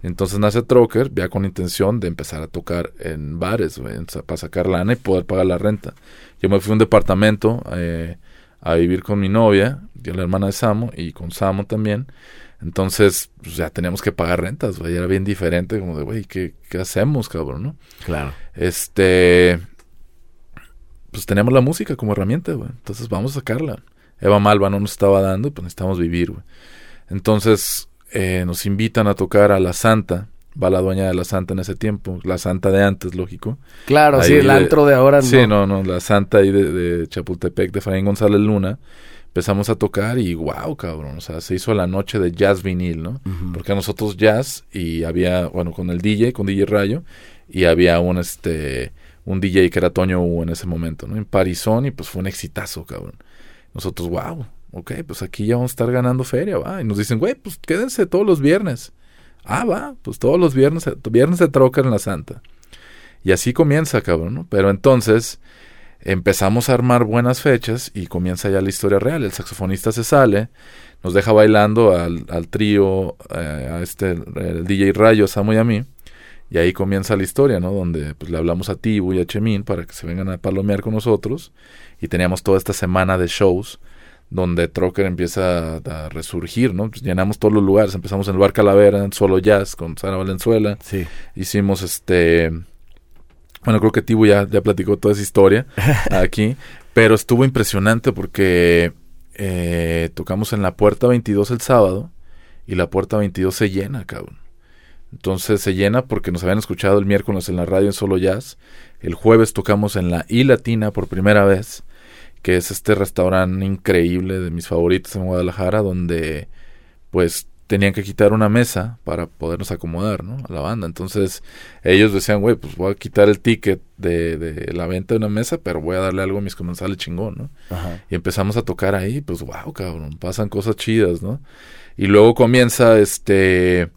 B: Entonces nace Trocker ya con intención de empezar a tocar en bares, para sacar lana y poder pagar la renta. Yo me fui a un departamento eh, a vivir con mi novia, y la hermana de Samo, y con Samo también. Entonces, pues ya teníamos que pagar rentas, güey. Era bien diferente, como de, güey, ¿qué, ¿qué hacemos, cabrón, no?
A: Claro.
B: Este. Pues teníamos la música como herramienta, güey. Entonces vamos a sacarla. Eva Malva no nos estaba dando pues necesitamos vivir, güey. Entonces eh, nos invitan a tocar a La Santa. Va la dueña de La Santa en ese tiempo. La Santa de antes, lógico.
A: Claro,
B: Ahí
A: sí, el
B: de-
A: antro de ahora
B: Sí, no, no. La Santa ahí de, de Chapultepec, de Efraín González Luna. empezamos a tocar y wow, cabrón, o sea, se hizo la noche de jazz vinil, ¿no? Porque a nosotros jazz y había, bueno, con el DJ, con DJ Rayo, y había un, este, un DJ que era Toño U en ese momento, ¿no? En Parisón y pues fue un exitazo, cabrón. Nosotros, wow, ok, pues aquí ya vamos a estar ganando feria, va. Y nos dicen, güey, pues quédense todos los viernes. Ah, va, pues todos los viernes, viernes de troca en la Santa. Y así comienza, cabrón, ¿no? Pero entonces empezamos a armar buenas fechas y comienza ya la historia real. El saxofonista se sale, nos deja bailando al, al trío, eh, a este, el DJ Rayo, Samu y a mí. Y ahí comienza la historia, ¿no? Donde pues, le hablamos a Tibu y a Chemín para que se vengan a palomear con nosotros. Y teníamos toda esta semana de shows donde Trocker empieza a, resurgir, ¿no? Pues llenamos todos los lugares. Empezamos en el Bar Calavera, en Solo Jazz, con Sara Valenzuela.
A: Sí.
B: Hicimos este... Bueno, creo que Tibu ya, ya platicó toda esa historia aquí. Pero estuvo impresionante porque eh, tocamos en la Puerta 22 el sábado y la Puerta 22 se llena, cabrón. Entonces se llena porque nos habían escuchado el miércoles en la radio en Solo Jazz. El jueves tocamos en la I Latina por primera vez, que es este restaurante increíble de mis favoritos en Guadalajara, donde pues tenían que quitar una mesa para podernos acomodar, ¿no? A la banda. Entonces ellos decían, güey, pues voy a quitar el ticket de, de, la venta de una mesa, pero voy a darle algo a mis comensales chingón, ¿no?
A: Ajá.
B: Y empezamos a tocar ahí, pues wow, cabrón, pasan cosas chidas, ¿no? Y luego comienza este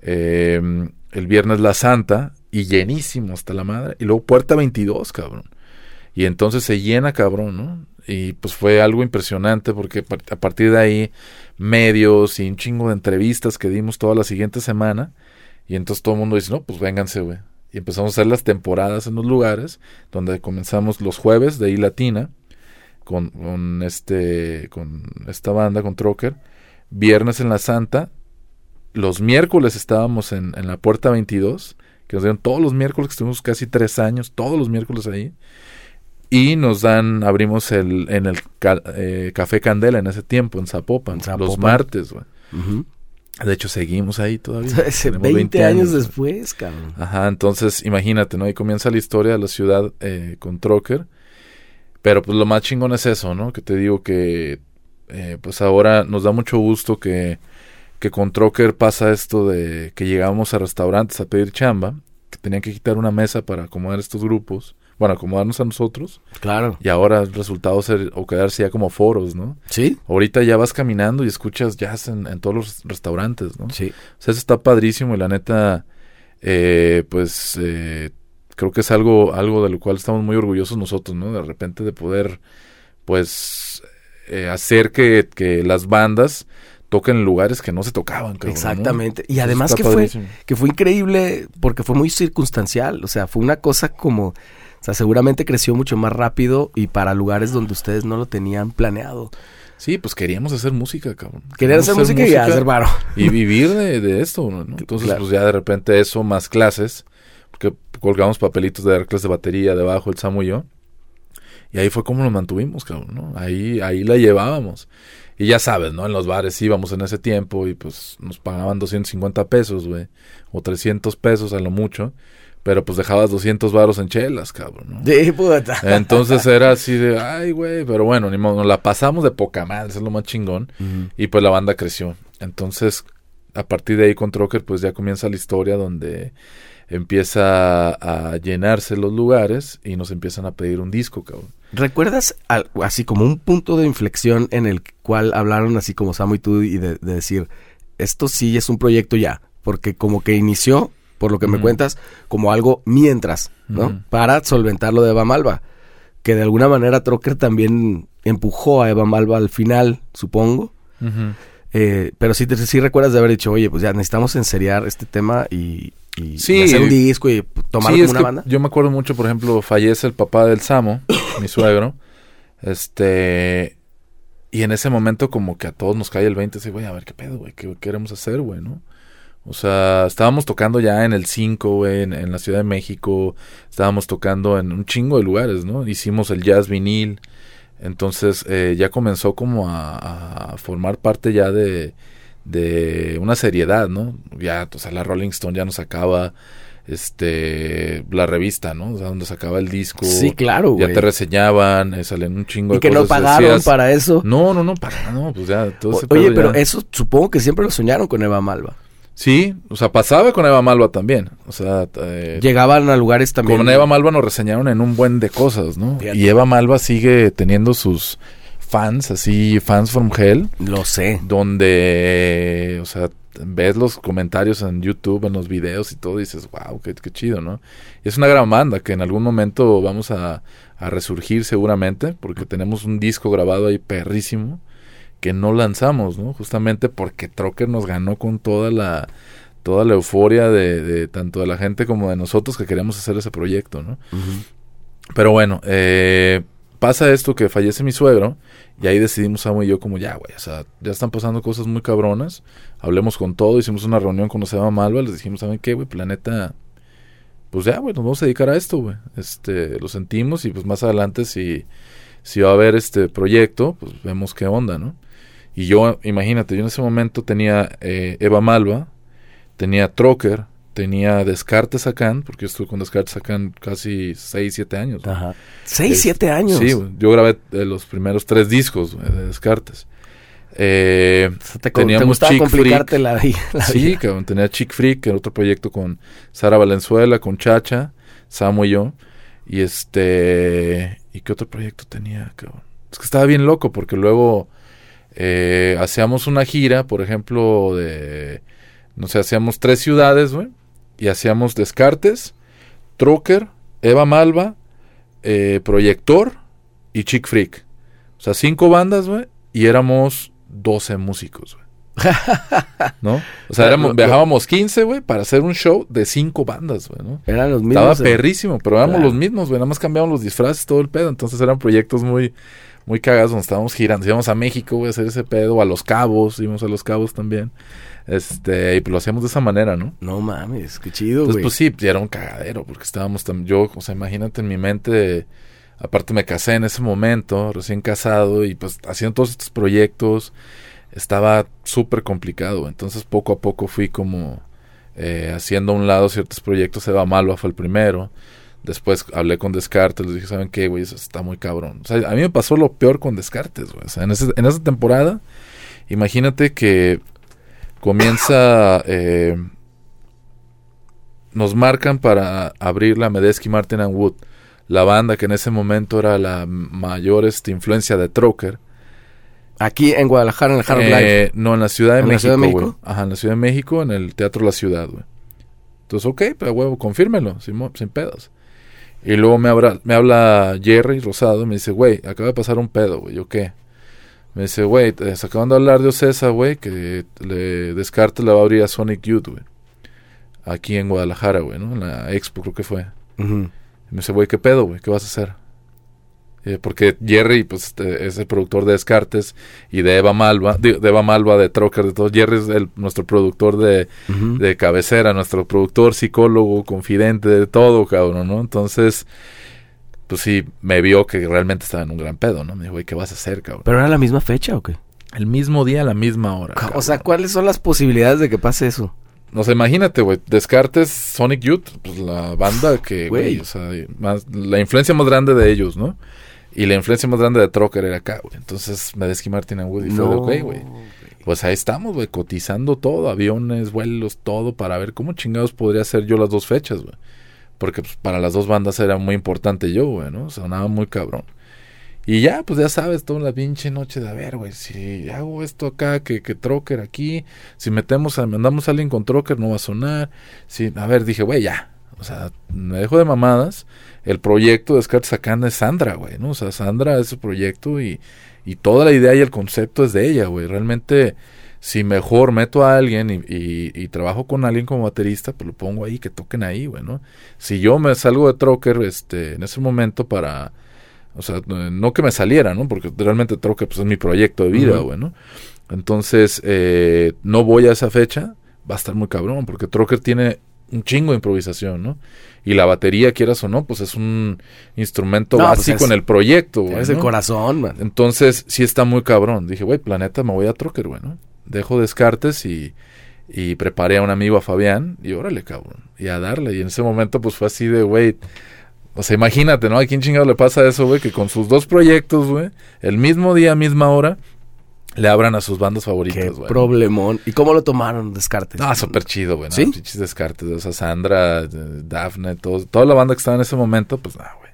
B: eh, el viernes la Santa y llenísimo hasta la madre. Y luego Puerta 22, cabrón. Y entonces se llena, cabrón, ¿no? Y pues fue algo impresionante porque a partir de ahí medios y un chingo de entrevistas que dimos toda la siguiente semana. Y entonces todo el mundo dice, no, pues vénganse, güey. Y empezamos a hacer las temporadas en los lugares donde comenzamos los jueves de I Latina con, con este con esta banda, con Trocker. Viernes en la Santa los miércoles estábamos en, en, la puerta 22, que nos dieron todos los miércoles, que estuvimos casi tres años, todos los miércoles ahí. Y nos dan, abrimos el, en el ca, eh, Café Candela en ese tiempo, en Zapopan, Zapopan. los martes, güey.
A: Uh -huh.
B: De hecho, seguimos ahí todavía.
A: 20, 20, años, después, cabrón.
B: Ajá, entonces imagínate, ¿no? Ahí comienza la historia de la ciudad eh, con Trocker. Pero pues lo más chingón es eso, ¿no? Que te digo que eh, pues ahora nos da mucho gusto que que con Trocker pasa esto de que llegamos a restaurantes a pedir chamba, que tenían que quitar una mesa para acomodar estos grupos, bueno, acomodarnos a nosotros.
A: Claro.
B: Y ahora el resultado ser o quedarse ya como foros, ¿no?
A: Sí.
B: Ahorita ya vas caminando y escuchas jazz en, en todos los restaurantes, ¿no?
A: Sí.
B: O sea, eso está padrísimo y la neta, eh, pues eh, creo que es algo, algo de lo cual estamos muy orgullosos nosotros, ¿no? De repente de poder, pues, eh, hacer que, que las bandas toquen en lugares que no se tocaban. Cabrón,
A: Exactamente.
B: ¿no?
A: Y además que fue, que fue increíble porque fue muy circunstancial. O sea, fue una cosa como... O sea, seguramente creció mucho más rápido y para lugares donde ustedes no lo tenían planeado.
B: Sí, pues queríamos hacer música, cabrón.
A: Querían hacer, música, música, y hacer varo.
B: Y vivir de, de esto, ¿no? Entonces, claro. pues ya de repente eso, más clases, porque colgamos papelitos de dar clases de batería debajo, el Samu y yo. Y ahí fue como nos mantuvimos, cabrón, ¿no? Ahí, ahí la llevábamos. Y ya sabes, ¿no? En los bares íbamos en ese tiempo y pues nos pagaban 250 pesos, güey. O 300 pesos a lo mucho. Pero pues dejabas 200 varos en chelas, cabrón, ¿no?
A: Sí, puta.
B: Entonces era así de, ay, güey, pero bueno, ni modo, nos la pasamos de poca madre, eso es lo más chingón.
A: Uh -huh.
B: Y pues la banda creció. Entonces, a partir de ahí con Trocker, pues ya comienza la historia donde empieza a llenarse los lugares y nos empiezan a pedir un disco, cabrón.
A: ¿Recuerdas al, así como un punto de inflexión en el cual hablaron así como Samu y tú y de, de, decir, esto sí es un proyecto ya? Porque como que inició, por lo que me cuentas, como algo mientras, ¿no? Para solventar lo de Eva Malva. Que de alguna manera Trocker también empujó a Eva Malva al final, supongo.
B: Uh -huh.
A: eh, pero sí, sí recuerdas de haber dicho, oye, pues ya necesitamos enseriar este tema y, y
B: sí,
A: hacer un disco y tomar
B: sí,
A: como una banda.
B: Yo me acuerdo mucho, por ejemplo, fallece el papá del Samo, mi suegro. Este. Y en ese momento, como que a todos nos cae el 20, así, güey, a ver qué pedo, güey, qué queremos hacer, güey, ¿no? O sea, estábamos tocando ya en el 5, güey, en, en, la Ciudad de México, estábamos tocando en un chingo de lugares, ¿no? Hicimos el jazz vinil, entonces eh, ya comenzó como a, a, formar parte ya de, de una seriedad, ¿no? Ya, o sea, la Rolling Stone ya nos sacaba este la revista, ¿no? O sea, donde sacaba el disco.
A: Sí, claro,
B: Ya
A: güey.
B: te reseñaban, eh, salen un chingo
A: Y
B: de
A: que no
B: cosas.
A: pagaron
B: decías,
A: para eso.
B: No, no, no, para, no, pues ya, todo ese
A: O- Oye,
B: pedo
A: pero
B: ya-
A: eso supongo que siempre lo soñaron con Eva Malva.
B: Sí, o sea, pasaba con Eva Malva también. O sea, eh,
A: Llegaban a lugares también.
B: con Eva Malva nos reseñaron en un buen de cosas, ¿no?
A: Fíjate.
B: Y Eva Malva sigue teniendo sus fans, así, fans from hell,
A: Lo sé.
B: donde, o sea, ves los comentarios en YouTube, en los videos y todo, y dices, wow, qué, qué chido, ¿no? Y es una gran banda que en algún momento vamos a, a resurgir seguramente, porque tenemos un disco grabado ahí perrísimo que no lanzamos, ¿no? Justamente porque Trocker nos ganó con toda la toda la euforia de, de tanto de la gente como de nosotros que queríamos hacer ese proyecto, ¿no? Pero bueno, eh, pasa esto que fallece mi suegro y ahí decidimos Samu y yo como ya, güey, o sea, ya están pasando cosas muy cabronas, hablemos con todo, hicimos una reunión con los Eva Malva, les dijimos, ¿saben qué, güey? Planeta, pues ya, güey, nos vamos a dedicar a esto, güey. Este, lo sentimos y pues más adelante si, si va a haber este proyecto, pues vemos qué onda, ¿no? Y yo, imagínate, yo en ese momento tenía eh, Eva Malva, tenía Trocker, tenía Descartes Acán, porque yo estuve con Descartes Acán casi 6, 7 años.
A: Ajá. Seis,
B: Es-
A: siete años.
B: Sí, yo grabé eh, los primeros tres discos de Descartes. Eh,
A: O sea, te,
B: teníamos
A: te gustaba
B: Chick
A: complicarte
B: Freak.
A: la vida. la
B: sí,
A: vida.
B: cabrón, tenía Chick Freak, que era otro proyecto con Sara Valenzuela, con Chacha, Samu y yo. Y este... ¿Y qué otro proyecto tenía, cabrón? Es que estaba bien loco porque luego eh, hacíamos una gira, por ejemplo, de... No sé, hacíamos tres ciudades, güey. Y hacíamos Descartes, Trocker, Eva Malva, eh, Proyector y Chick Freak. O sea, cinco bandas, güey. Y éramos 12 músicos, güey. ¿No? O sea, éramos- viajábamos 15, güey, para hacer un show de cinco bandas, güey, ¿no?
A: Eran los
B: Estaba
A: mismos. eh.
B: perrísimo, pero éramos
A: Claro.
B: los mismos, güey. Nada más cambiamos los disfraces, todo el pedo. Entonces eran proyectos muy, muy cagados donde estábamos girando. Íbamos a México, güey, a hacer ese pedo. A Los Cabos, íbamos a Los Cabos también. Este, y pues lo hacíamos de esa manera, ¿no?
A: No mames, qué chido, güey.
B: pues sí, ya era un cagadero, porque estábamos tam- yo, o sea, imagínate en mi mente, aparte me casé en ese momento, recién casado, y pues haciendo todos estos proyectos, estaba súper complicado. Entonces, poco a poco fui como eh, haciendo a un lado ciertos proyectos. Eva Malva fue el primero. Después hablé con Descartes, les dije, ¿saben qué, güey? Eso está muy cabrón. O sea, a mí me pasó lo peor con Descartes, güey. O sea, en, ese- en esa temporada, imagínate que comienza... eh, nos marcan para abrir la Medesky Martin and Wood, la banda que en ese momento era la mayor este, influencia de Trocker.
A: Aquí en Guadalajara, en el Hard Life.
B: Eh, no, en la Ciudad de
A: ¿En la
B: México.
A: Ciudad de. México?
B: Ajá, en la Ciudad de México, en el Teatro La Ciudad, güey. Entonces, ok, pero huevo, confírmelo, sin pedos. Y luego me habla, me habla Jerry Rosado y me dice, güey, acaba de pasar un pedo, güey. ¿Yo qué? Me dice, güey, te- acaban de hablar de Ocesa, güey, que le Descartes le va a abrir a Sonic Youth, güey. Aquí en Guadalajara, güey, ¿no? En la Expo creo que fue. Y me dice, güey, ¿qué pedo, güey? ¿Qué vas a hacer? Eh, porque Jerry, pues, este, es el productor de Descartes y de Eva Malva, de, Eva Malva, de Trocker, de todo. Jerry es el, nuestro productor de, cabecera, nuestro productor, psicólogo, confidente, de todo, cabrón, ¿no? Entonces, pues sí, me vio que realmente estaba en un gran pedo, ¿no? Me dijo, güey, ¿qué vas a hacer, cabrón?
A: ¿Pero era la misma fecha o qué?
B: el mismo día, a la misma hora.
A: O sea. ¿cuáles son las posibilidades de que pase eso?
B: O sea, imagínate, güey, Descartes, Sonic Youth, pues la banda que,
A: Güey.
B: güey, o sea, más, la influencia más grande de ellos, ¿no? Y la influencia más grande de Trocker era acá, güey. Entonces, Medesky Martin and Woody fue de, ok, güey. Pues ahí estamos, güey, cotizando todo, aviones, vuelos, todo, para ver cómo chingados podría hacer yo las dos fechas, güey. Porque pues, para las dos bandas era muy importante yo, güey, ¿no? Sonaba muy cabrón. Y ya, pues ya sabes, toda la pinche noche de a ver, güey, si hago esto acá, que, que Trocker aquí, si metemos, a, mandamos a alguien con Trocker no va a sonar. Si, a ver, dije, güey, ya. O sea, me dejo de mamadas. El proyecto de Descartes Sacana es Sandra, güey, ¿no? O sea, Sandra es su proyecto y, y toda la idea y el concepto es de ella, güey. Realmente, si mejor meto a alguien y, y- y trabajo con alguien como baterista, pues lo pongo ahí, que toquen ahí, güey, ¿no? Si yo me salgo de Trocker, este, en ese momento para... O sea, no- que me saliera, ¿no? Porque realmente Trocker pues, es mi proyecto de vida,
A: Ujú.
B: güey, ¿no? Entonces, eh, no voy a esa fecha, va a estar muy cabrón, porque Trocker tiene un chingo de improvisación, ¿no? Y la batería, quieras o no, pues es un instrumento
A: No, pues
B: básico
A: es-
B: en el proyecto, güey.
A: Es el corazón, man.
B: Entonces, sí está muy cabrón. Dije, güey, planeta, me voy a Trocker, güey, ¿no? Dejo Descartes y, y preparé a un amigo, a Fabián, y órale, cabrón, y a darle. Y en ese momento, pues fue así de, güey, o sea, imagínate, ¿no? ¿A quién chingado le pasa eso, güey? Que con sus dos proyectos, güey, el mismo día, misma hora, le abran a sus bandas favoritas,
A: Qué problemón. ¿Y cómo lo tomaron, Descartes?
B: Ah, súper chido, güey.
A: ¿Sí?
B: Pinches descartes. O sea, Sandra, eh, Dafne, todo, toda la banda que estaba en ese momento, pues, ah, güey.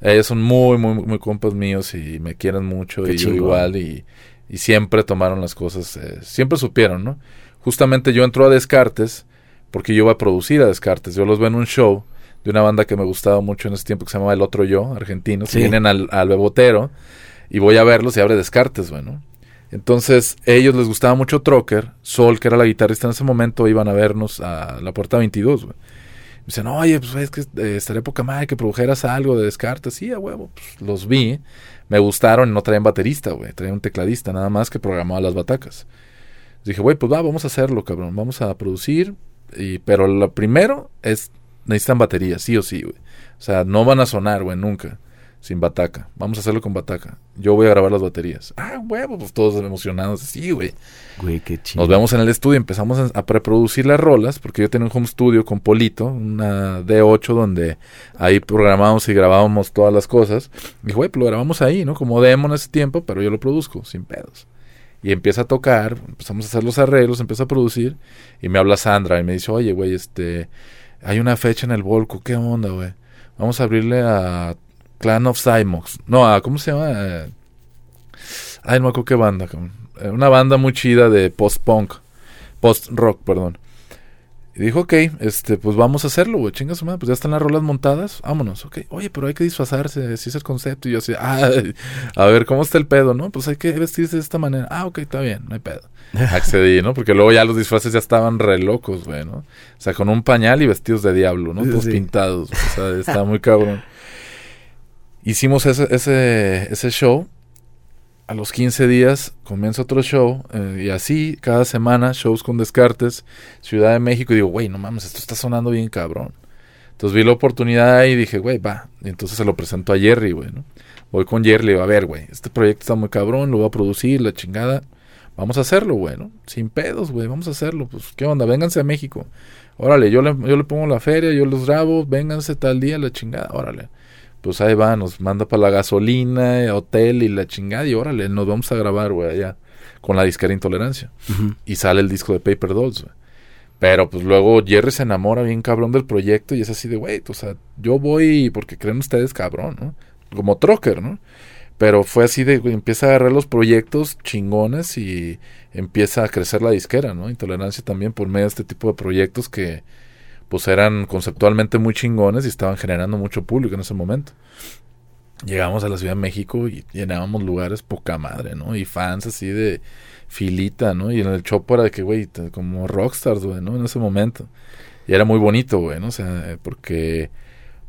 B: Ellos son muy, muy, muy compas míos y me quieren mucho
A: Qué
B: y yo igual. Y, y siempre tomaron las cosas, eh, siempre supieron, ¿no? Justamente yo entro a Descartes porque yo iba a producir a Descartes. Yo los veo en un show de una banda que me gustaba mucho en ese tiempo que se llamaba El Otro Yo, argentinos.
A: Sí.
B: Y vienen al, al Bebotero y voy a verlos y abre Descartes, güey, Entonces, ellos les gustaba mucho Trocker. Sol, que era la guitarrista en ese momento, iban a vernos a la puerta 22, güey. Me dicen, oye, pues es que eh, estaría poca madre que produjeras algo de Descartes. Sí, a huevo, pues los vi. Me gustaron no traían baterista, güey. Traían un tecladista, nada más que programaba las batacas. Dije, güey, pues va, vamos a hacerlo, cabrón. Vamos a producir. Y, pero lo primero es, necesitan batería, sí o sí, güey. O sea, no van a sonar, güey, nunca. Sin bataca. Vamos a hacerlo con bataca. Yo voy a grabar las baterías. Ah, huevo, pues todos emocionados. Sí, güey.
A: Güey, qué chido.
B: Nos vemos en el estudio, empezamos a preproducir las rolas, porque yo tenía un home studio con Polito, una D8, donde ahí programábamos y grabábamos todas las cosas. Y güey, pues lo grabamos ahí, ¿no? Como demo en ese tiempo, pero yo lo produzco, sin pedos. Y empieza a tocar, empezamos a hacer los arreglos, empieza a producir, y me habla Sandra y me dice, oye, güey, este, hay una fecha en el Volco, ¿qué onda, güey? Vamos a abrirle a Clan of Cymox. No, a, ¿cómo se llama? Eh, Ay, no me acuerdo qué banda. Eh, Una banda muy chida de post-punk. Post-rock, perdón. Y dijo, ok, este, pues vamos a hacerlo, güey. Chinga su madre, pues ya están las rolas montadas. Vámonos, ok. Oye, pero hay que disfrazarse, si es el concepto. Y yo así, ah, a ver, ¿cómo está el pedo, no? Pues hay que vestirse de esta manera. Ah, ok, está bien, no hay pedo. Accedí, ¿no? Porque luego ya los disfraces ya estaban re locos, güey, ¿no? O sea, con un pañal y vestidos de diablo, ¿no? Todos
A: sí.
B: pintados. O sea, está muy cabrón. Hicimos ese, ese, show. A los 15 días comienza otro show. eh, y así, cada semana, shows con Descartes, Ciudad de México. Y digo, güey, no mames, esto está sonando bien cabrón. Entonces vi la oportunidad y dije, güey, va. Y entonces se lo presento a Jerry, güey, ¿no? Voy con Jerry y digo, a ver, güey, este proyecto está muy cabrón, lo voy a producir, la chingada. Vamos a hacerlo, güey. Sin pedos, güey, vamos a hacerlo. Pues, ¿qué onda? Vénganse a México. Órale, yo le, yo le pongo la feria, yo los grabo, vénganse tal día, la chingada, órale. Pues ahí va, nos manda para la gasolina, eh, hotel y la chingada, y órale, nos vamos a grabar, güey, allá, con la disquera Intolerancia. Y sale el disco de Paper Dolls, güey. Pero pues luego Jerry se enamora bien cabrón del proyecto y es así de, güey, o sea, yo voy porque creen ustedes cabrón, ¿no? Como trocker, ¿no? Pero fue así de, güey, empieza a agarrar los proyectos chingones y empieza a crecer la disquera, ¿no? Intolerancia también por medio de este tipo de proyectos que pues eran conceptualmente muy chingones y estaban generando mucho público en ese momento. Llegamos a la Ciudad de México y llenábamos lugares poca madre, ¿no? Y fans así de filita, ¿no? Y en el Chopo era de que, güey, como rockstars, güey, ¿no? En ese momento. Y era muy bonito, güey, ¿no? O sea, eh, porque,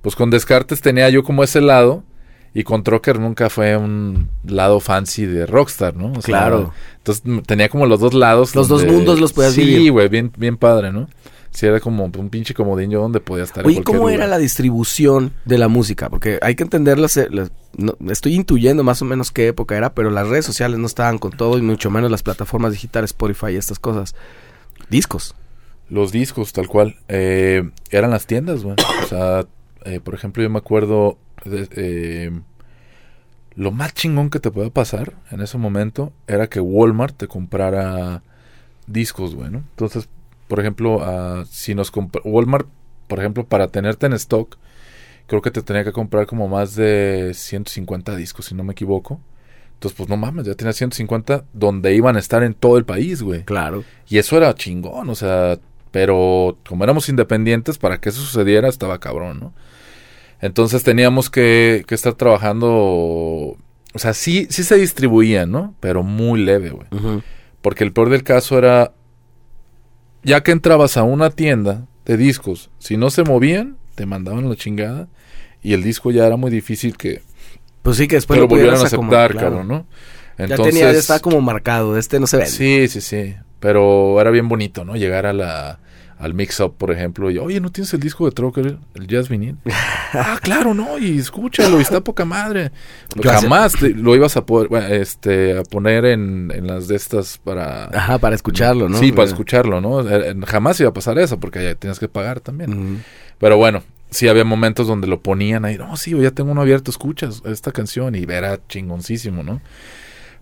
B: pues con Descartes tenía yo como ese lado y con Trocker nunca fue un lado fancy de rockstar, ¿no? O sea,
A: Claro.
B: Entonces tenía como los dos lados.
A: Los dos mundos los podías
B: Sí,
A: vivir.
B: güey, bien, bien padre, ¿no? Sí, era como un pinche comodín yo donde podía estar.
A: Oye, ¿cómo
B: lugar.
A: era la distribución de la música? Porque hay que entender las, las- no, estoy intuyendo más o menos qué época era, pero las redes sociales no estaban con todo y mucho menos las plataformas digitales, Spotify y estas cosas. Discos.
B: Los discos, tal cual. Eh, eran las tiendas, güey. O sea, eh, por ejemplo, yo me acuerdo. de- eh, lo más chingón que te podía pasar en ese momento era que Walmart te comprara discos, güey, ¿no? Entonces, por ejemplo, ah, si nos compra Walmart, por ejemplo, para tenerte en stock, creo que te tenía que comprar como más de 150 discos, si no me equivoco. Entonces, pues no mames, ya tenía 150 donde iban a estar en todo el país, güey.
A: Claro.
B: Y eso era chingón, o sea, pero como éramos independientes, para que eso sucediera estaba cabrón, ¿no? Entonces teníamos que, que estar trabajando, o sea, sí, sí se distribuían, ¿no? Pero muy leve, güey. Porque el peor del caso era, ya que entrabas a una tienda de discos, si no se movían, te mandaban la chingada y el disco ya era muy difícil que
A: Pues sí, que después
B: lo volvieran a aceptar,
A: claro.
B: cabrón, ¿no?
A: Ya tenía, ya estaba como marcado, este no se vende.
B: Sí, sí, sí. Pero era bien bonito, ¿no? Llegar a la, al Mix Up, por ejemplo, y oye, ¿no tienes el disco de Trocker, el Jazz Vinil? ah, claro, no, y escúchalo, y está poca madre. Jamás te- lo ibas a poder, bueno, este, a poner en, en las de estas para...
A: Ajá, para escucharlo, ¿no?
B: Sí, para escucharlo, ¿no? Eh, eh, Jamás iba a pasar eso, porque ya tienes que pagar también. Pero bueno, sí había momentos donde lo ponían ahí, no, sí, ya tengo uno abierto, escuchas esta canción, y era chingoncísimo, ¿no?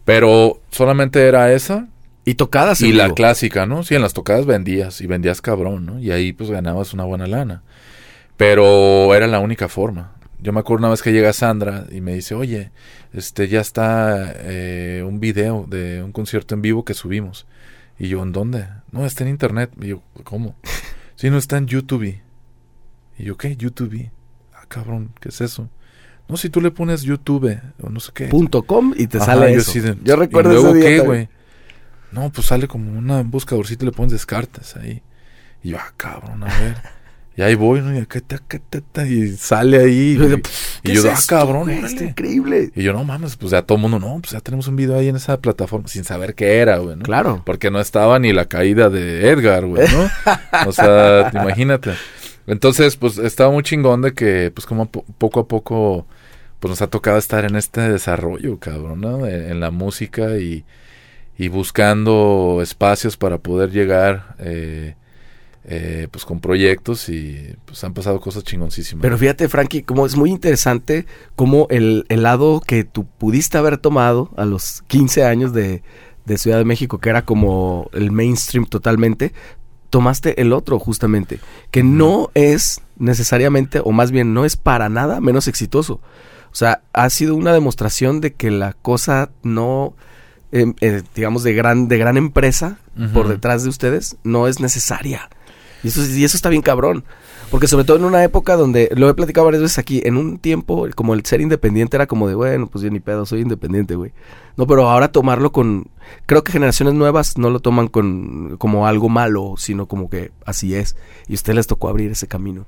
B: Pero solamente era esa
A: Y tocadas en
B: y la clásica, ¿no? Sí, en las tocadas vendías y vendías cabrón, ¿no? Y ahí pues ganabas una buena lana. Pero era la única forma. Yo me acuerdo una vez que llega Sandra y me dice, oye, este ya está eh, un video de un concierto en vivo que subimos. Y yo, ¿en dónde? No, está en internet. Y yo, ¿cómo? Sí, no, está en YouTube. Y yo, ¿qué? YouTube. Ah, cabrón, ¿qué es eso? No, si tú le pones YouTube o no sé qué.
A: Punto com y te
B: Ajá,
A: sale
B: yo
A: eso. yo recuerdo
B: ¿Y luego
A: ese día
B: qué, güey? No, pues sale como una buscadorcita y le pones descartes ahí. Y yo, ah, cabrón, a ver. Y ahí voy, ¿no? Y acá, ta, ca, ta, ta, y sale ahí.
A: Y yo de,
B: Y,
A: ¿Qué
B: y yo,
A: es
B: ah, cabrón,
A: güey? Está increíble.
B: Y yo, no mames, pues ya todo el mundo, no, pues ya tenemos un video ahí en esa plataforma, sin saber qué era, güey, ¿no?
A: Claro.
B: Porque no estaba ni la caída de Edgar, güey, ¿no? O sea, imagínate. Entonces, pues estaba muy chingón de que, pues como po- poco a poco, pues nos ha tocado estar en este desarrollo, cabrón, ¿no? En, en la música y, y buscando espacios para poder llegar, eh, eh, pues con proyectos y pues han pasado cosas chingoncísimas.
A: Pero fíjate, Frankie, como es muy interesante como el, el lado que tú pudiste haber tomado a los 15 años de, de Ciudad de México, que era como el mainstream totalmente, tomaste el otro justamente, que no es necesariamente, o más bien no es para nada menos exitoso. O sea, ha sido una demostración de que la cosa no, eh, eh, digamos, de gran, de gran empresa por detrás de ustedes, no es necesaria. Y eso, y eso está bien cabrón. Porque sobre todo en una época donde, lo he platicado varias veces aquí, en un tiempo como el ser independiente era como de, bueno, pues yo ni pedo, soy independiente, güey. No, pero ahora tomarlo con, creo que generaciones nuevas no lo toman con como algo malo, sino como que así es. Y a ustedes les tocó abrir ese camino,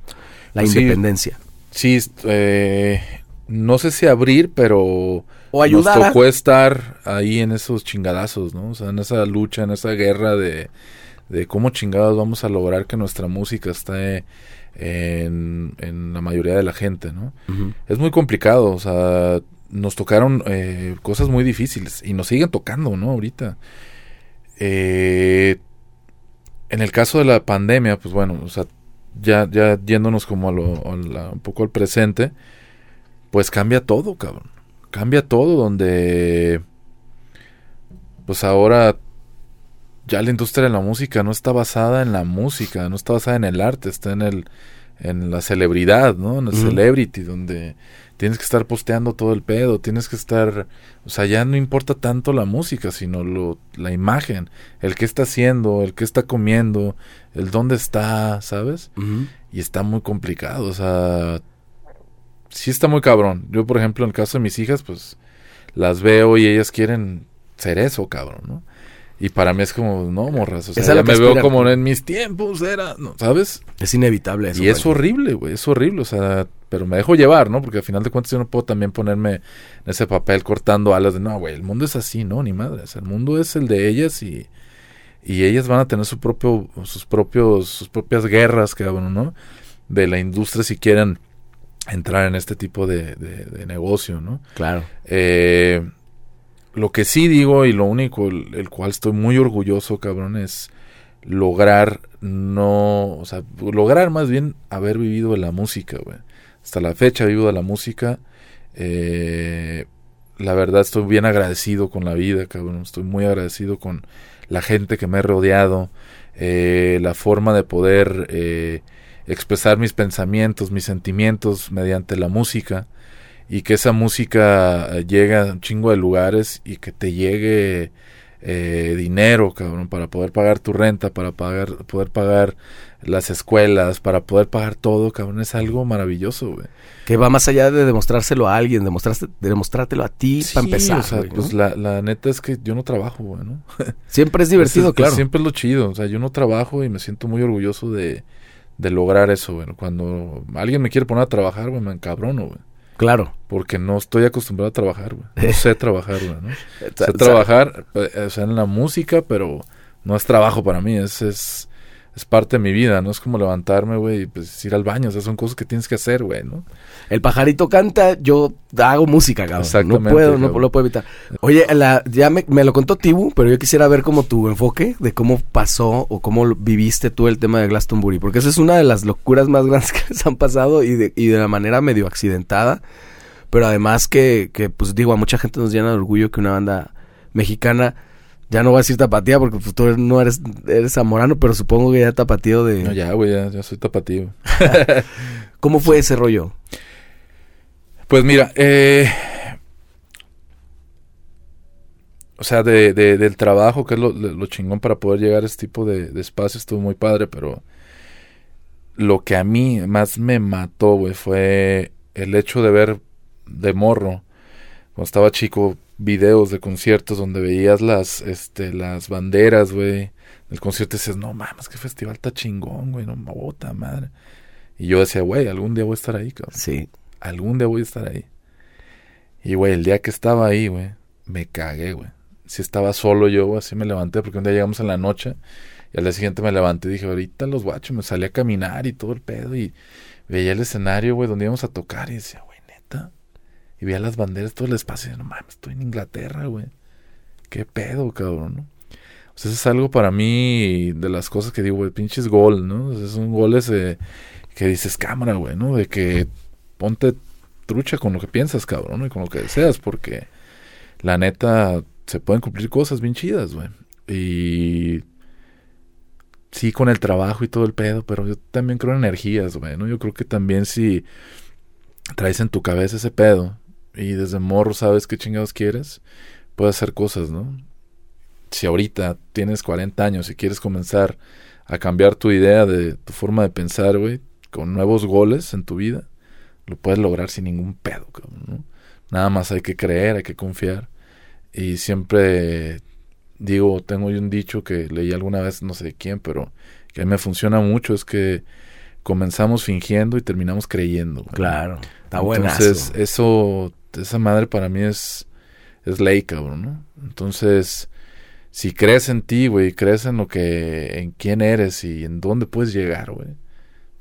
A: la
B: Pues sí.
A: independencia.
B: Sí, eh, no sé si abrir, pero
A: O ayudar.
B: nos tocó estar ahí en esos chingadazos, ¿no? O sea, en esa lucha, en esa guerra de, de cómo chingados vamos a lograr que nuestra música esté en, en la mayoría de la gente, ¿no? Es muy complicado, o sea, nos tocaron eh, cosas muy difíciles y nos siguen tocando, ¿no? Ahorita. Eh, en el caso de la pandemia, pues bueno, o sea, ya, ya yéndonos como a lo, a la- un poco al presente, pues cambia todo, cabrón. Cambia todo donde, pues ahora ya la industria de la música no está basada en la música, no está basada en el arte, está en el, en la celebridad, ¿no? En el celebrity, donde tienes que estar posteando todo el pedo, tienes que estar, o sea, ya no importa tanto la música, sino lo, la imagen, el que está haciendo, el que está comiendo, el dónde está, ¿sabes? Y está muy complicado, o sea, sí está muy cabrón. Yo, por ejemplo, en el caso de mis hijas, pues las veo y ellas quieren ser eso, cabrón, ¿no? Y para mí es como, no, morras, o sea, ya me veo como en mis tiempos era, ¿no? ¿sabes?
A: Es inevitable eso.
B: y es horrible, güey, es horrible, o sea, pero me dejo llevar, ¿no? Porque al final de cuentas yo no puedo también ponerme en ese papel cortando alas de, no, güey, el mundo es así, ¿no? Ni madre, o sea, el mundo es el de ellas y, y ellas van a tener su propio, sus propios, sus propias guerras, cabrón, ¿no? De la industria si quieren entrar en este tipo de, de- de negocio, ¿no?
A: Claro.
B: Eh, lo que sí digo y lo único el, el cual estoy muy orgulloso, cabrón, es lograr no, o sea, lograr más bien haber vivido de la música, güey. Hasta la fecha vivo de la música. Eh, la verdad estoy bien agradecido con la vida, cabrón. Estoy muy agradecido con la gente que me he rodeado. eh, la forma de poder eh, expresar mis pensamientos, mis sentimientos mediante la música y que esa música eh, llegue a un chingo de lugares y que te llegue eh, dinero, cabrón, para poder pagar tu renta, para pagar, poder pagar las escuelas, para poder pagar todo, cabrón, es algo maravilloso, güey.
A: Que va más allá de demostrárselo a alguien, demostraste, de demostrártelo a ti
B: Sí,
A: para empezar.
B: o sea,
A: güey, ¿no?
B: pues la, la neta es que yo no trabajo, güey, ¿no?
A: Siempre es divertido,
B: es-
A: claro.
B: Siempre es lo chido, o sea, yo no trabajo y me siento muy orgulloso de, de lograr eso, güey. Cuando alguien me quiere poner a trabajar, güey, me encabrono, güey.
A: Claro.
B: Porque no estoy acostumbrado a trabajar, güey. No sé trabajar, güey, ¿no?
A: Sa-
B: sé trabajar, eh, o sea, en la música, pero no es trabajo para mí, es, es es parte de mi vida, ¿no? Es como levantarme, güey, y pues ir al baño, o sea, son cosas que tienes que hacer, güey, ¿no?
A: El pajarito canta, yo hago música, cabrón.
B: Exactamente,
A: No puedo, no lo puedo evitar. Oye, la- ya me, me lo contó Tibu, pero yo quisiera ver como tu enfoque de cómo pasó o cómo viviste tú el tema de Glastonbury, porque eso es una de las locuras más grandes que les han pasado y de, y de la manera medio accidentada, pero además que, que, pues digo, a mucha gente nos llena de orgullo que una banda mexicana... Ya no voy a decir tapatía porque pues, tú no eres, eres zamorano, pero supongo que ya tapatío de...
B: No, ya, güey, ya, ya soy tapatío.
A: ¿Cómo fue ese rollo?
B: Pues mira, eh, o sea, de, de- del trabajo, que es lo, lo chingón para poder llegar a este tipo de, de espacios, estuvo muy padre, pero lo que a mí más me mató, güey, fue el hecho de ver de morro, cuando estaba chico, videos de conciertos donde veías las, este, las banderas, güey, del concierto y dices, no mames, qué festival está chingón, güey, no, puta madre. Y yo decía, güey, algún día voy a estar ahí, cabrón
A: Sí.
B: algún día voy a estar ahí. Y, güey, el día que estaba ahí, güey, me cagué, güey. Si estaba solo yo, güey, así me levanté, porque un día llegamos en la noche y al día siguiente me levanté y dije, ahorita los guachos, me salí a caminar y todo el pedo y veía el escenario, güey, donde íbamos a tocar y decía, güey, neta. Y veía las banderas, todo el espacio y no mames, estoy en Inglaterra, güey. ¿Qué pedo, cabrón, no? O sea, eso es algo para mí de las cosas que digo, güey, pinches gol, ¿no? O sea, son goles que dices, cámara, güey, ¿no? De que ponte trucha con lo que piensas, cabrón, ¿no? y con lo que deseas, porque la neta se pueden cumplir cosas bien chidas, güey. Y sí, con el trabajo y todo el pedo, pero yo también creo en energías, güey, ¿no? Yo creo que también si traes en tu cabeza ese pedo y desde morro sabes qué chingados quieres, puedes hacer cosas, ¿no? Si ahorita tienes 40 años y quieres comenzar a cambiar tu idea de tu forma de pensar, güey, con nuevos goles en tu vida, lo puedes lograr sin ningún pedo, cabrón, ¿no? Nada más hay que creer, hay que confiar. Y siempre digo, tengo un dicho que leí alguna vez, no sé de quién, pero que a mí me funciona mucho, es que comenzamos fingiendo y terminamos creyendo. güey.
A: Claro. Está buenazo.
B: Entonces, eso, esa madre para mí es, es ley, cabrón, ¿no? Entonces, si crees en ti, güey, crees en lo que, en quién eres y en dónde puedes llegar, güey.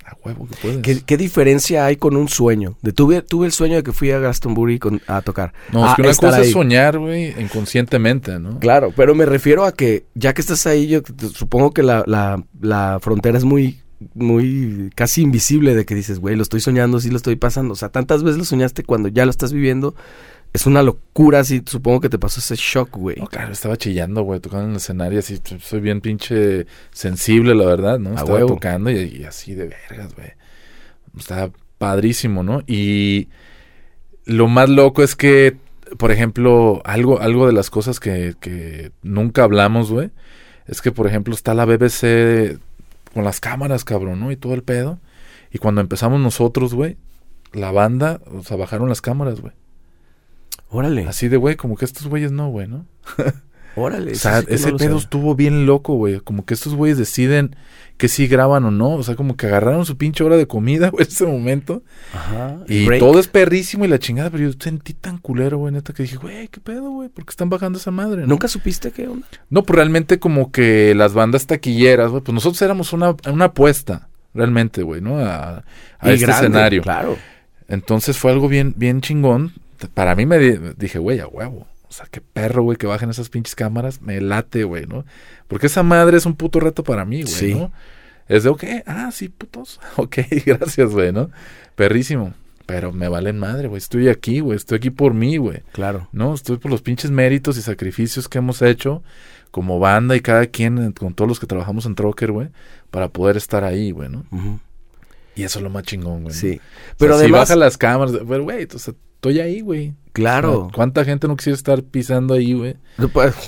B: A huevo que puedes.
A: ¿Qué, qué diferencia hay con un sueño? De, tuve, tuve el sueño de que fui a Glastonbury con- a tocar.
B: No, es que una cosa
A: ahí.
B: es soñar, güey, inconscientemente, ¿no?
A: Claro, pero me refiero a que ya que estás ahí, yo supongo que la, la, la frontera es muy, muy casi invisible de que dices, güey, lo estoy soñando, sí lo estoy pasando. O sea, tantas veces lo soñaste cuando ya lo estás viviendo. Es una locura, así supongo que te pasó ese shock, güey.
B: No, claro, estaba chillando, güey, tocando en el escenario, así, soy bien pinche sensible, la verdad, ¿no? Estaba tocando y, y así de vergas, güey. Estaba padrísimo, ¿no? Y lo más loco es que, por ejemplo, algo, algo de las cosas que, que nunca hablamos, güey, es que, por ejemplo, está la BBC con las cámaras, cabrón, ¿no? Y todo el pedo. Y cuando empezamos nosotros, güey, la banda, o sea, bajaron las cámaras, güey.
A: Órale,
B: Así de, güey, como que estos güeyes no, güey, ¿no?
A: órale.
B: O sea,
A: sí
B: ese
A: no
B: pedo estuvo bien loco, güey. Como que estos güeyes deciden que sí graban o no. O sea, como que agarraron su pinche hora de comida, güey, en ese momento.
A: Ajá.
B: Y
A: break.
B: todo es perrísimo y la chingada. Pero yo sentí tan culero, güey, neta, que dije, güey, ¿qué pedo, güey? ¿Por qué están bajando esa madre? no?
A: ¿Nunca supiste qué onda?
B: No, pues realmente como que las bandas taquilleras, güey, pues nosotros éramos una, una apuesta, realmente, güey, ¿no? A, a
A: Y
B: este
A: grande,
B: escenario.
A: Claro.
B: Entonces fue algo bien, bien chingón. Para mí me di- dije, güey, a huevo. O sea, qué perro, güey, que bajen esas pinches cámaras. Me late, güey, ¿no? Porque esa madre es un puto reto para mí, güey,
A: Sí.
B: ¿no? Es de, ok, ah, sí, putos. Ok, gracias, güey, ¿no? Perrísimo. Pero me valen madre, güey. Estoy aquí, güey. Estoy aquí por mí, güey.
A: Claro.
B: ¿No? Estoy por los pinches méritos y sacrificios que hemos hecho como banda y cada quien, eh, con todos los que trabajamos en Trocker, güey, para poder estar ahí, güey, ¿no? Y eso es lo más chingón, güey. ¿no?
A: Sí.
B: O
A: Pero
B: sea, si baja las cámaras, pero güey, o sea, estoy ahí, güey.
A: Claro.
B: ¿Cuánta gente no quisiera estar pisando ahí, güey?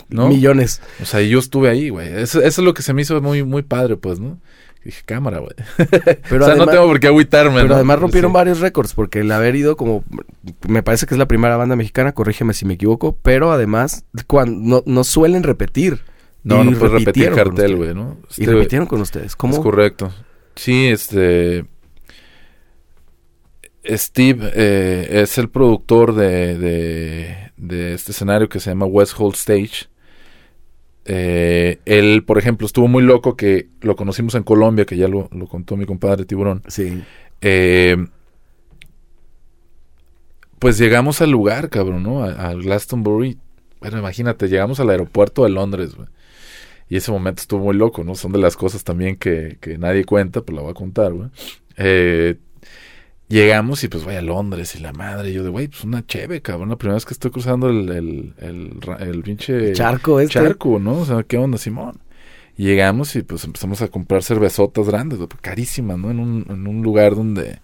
B: ¿No?
A: Millones.
B: O sea, y yo estuve ahí, güey. Eso, eso es lo que se me hizo muy, muy padre, pues, ¿no? Dije, cámara, güey.
A: Pero
B: o sea,
A: además,
B: no tengo por qué agüitarme,
A: pero
B: ¿no?
A: además rompieron
B: Sí.
A: varios récords porque el haber ido como me parece que es la primera banda mexicana, corrígeme si me equivoco, pero además cuando no, no suelen repetir.
B: No,
A: Y
B: no puedes repetir cartel, güey, ¿no?
A: Y
B: Este,
A: repitieron con ustedes. ¿Cómo?
B: Es correcto. Sí, este... Steve eh, es el productor de, de, de este escenario que se llama West Hall Stage. eh, él, por ejemplo, estuvo muy loco que lo conocimos en Colombia, que ya lo, lo contó mi compadre Tiburón.
A: Sí.
B: Eh, pues llegamos al lugar, cabrón, ¿no? A- Al Glastonbury. Bueno, imagínate, llegamos al aeropuerto de Londres, güey. Y ese momento estuvo muy loco, ¿no? Son de las cosas también que, que nadie cuenta, pues la voy a contar, güey. Eh, llegamos y pues vaya a Londres y la madre. Y yo de, güey, pues una cheve, cabrón. La primera vez que estoy cruzando el, el, el, el pinche
A: Charco este.
B: charco, ¿no? O sea, ¿qué onda, Simón? Y llegamos y pues empezamos a comprar cervezotas grandes, güey, carísimas, ¿no? En un, en un lugar donde,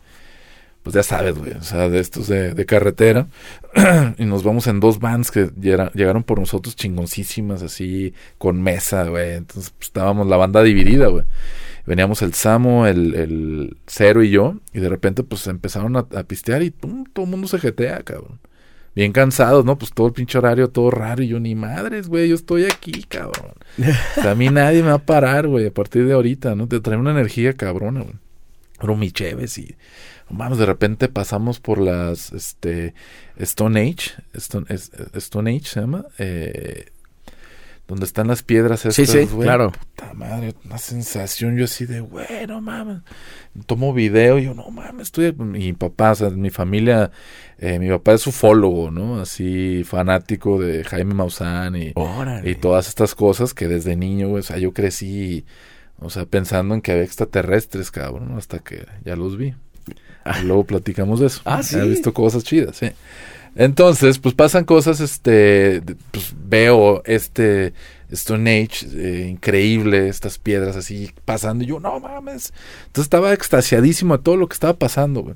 B: pues ya sabes, güey, o sea, de estos de, de carretera. y nos vamos en dos vans que llega- llegaron por nosotros chingoncísimas, así, con mesa, güey. Entonces pues, estábamos la banda dividida, güey. Veníamos el Samo, el, el Cero y yo, y de repente pues empezaron a, pistear y pum, todo el mundo se jetea, cabrón. Bien cansados, ¿no? Pues todo el pinche horario, todo raro. Y yo, ni madres, güey, yo estoy aquí, cabrón. A mí nadie me va a parar, güey, a partir de ahorita, ¿no? Te trae una energía cabrona, güey. Pero mi y... Vamos, de repente pasamos por las, este, Stone Age, Stone, Stone Age se llama, eh, donde están las piedras
A: Sí,
B: estas,
A: sí,
B: güey.
A: claro.
B: Puta madre, una sensación, yo así de, güey, no mames. Tomo video, y yo, no mames, estoy... Mi papá, o sea, mi familia, eh, mi papá es ufólogo, ¿no? Así, fanático de Jaime Maussan y
A: Órale.
B: y todas estas cosas que desde niño, güey, o sea, yo crecí, o sea, pensando en que había extraterrestres, cabrón, hasta que ya los vi. Y luego platicamos de eso.
A: Ah, ¿sí?
B: He visto cosas chidas, sí. Entonces, pues pasan cosas, este, pues veo este Stone Age eh, increíble, estas piedras así pasando, y yo, no mames. Entonces estaba extasiadísimo de todo lo que estaba pasando, güey.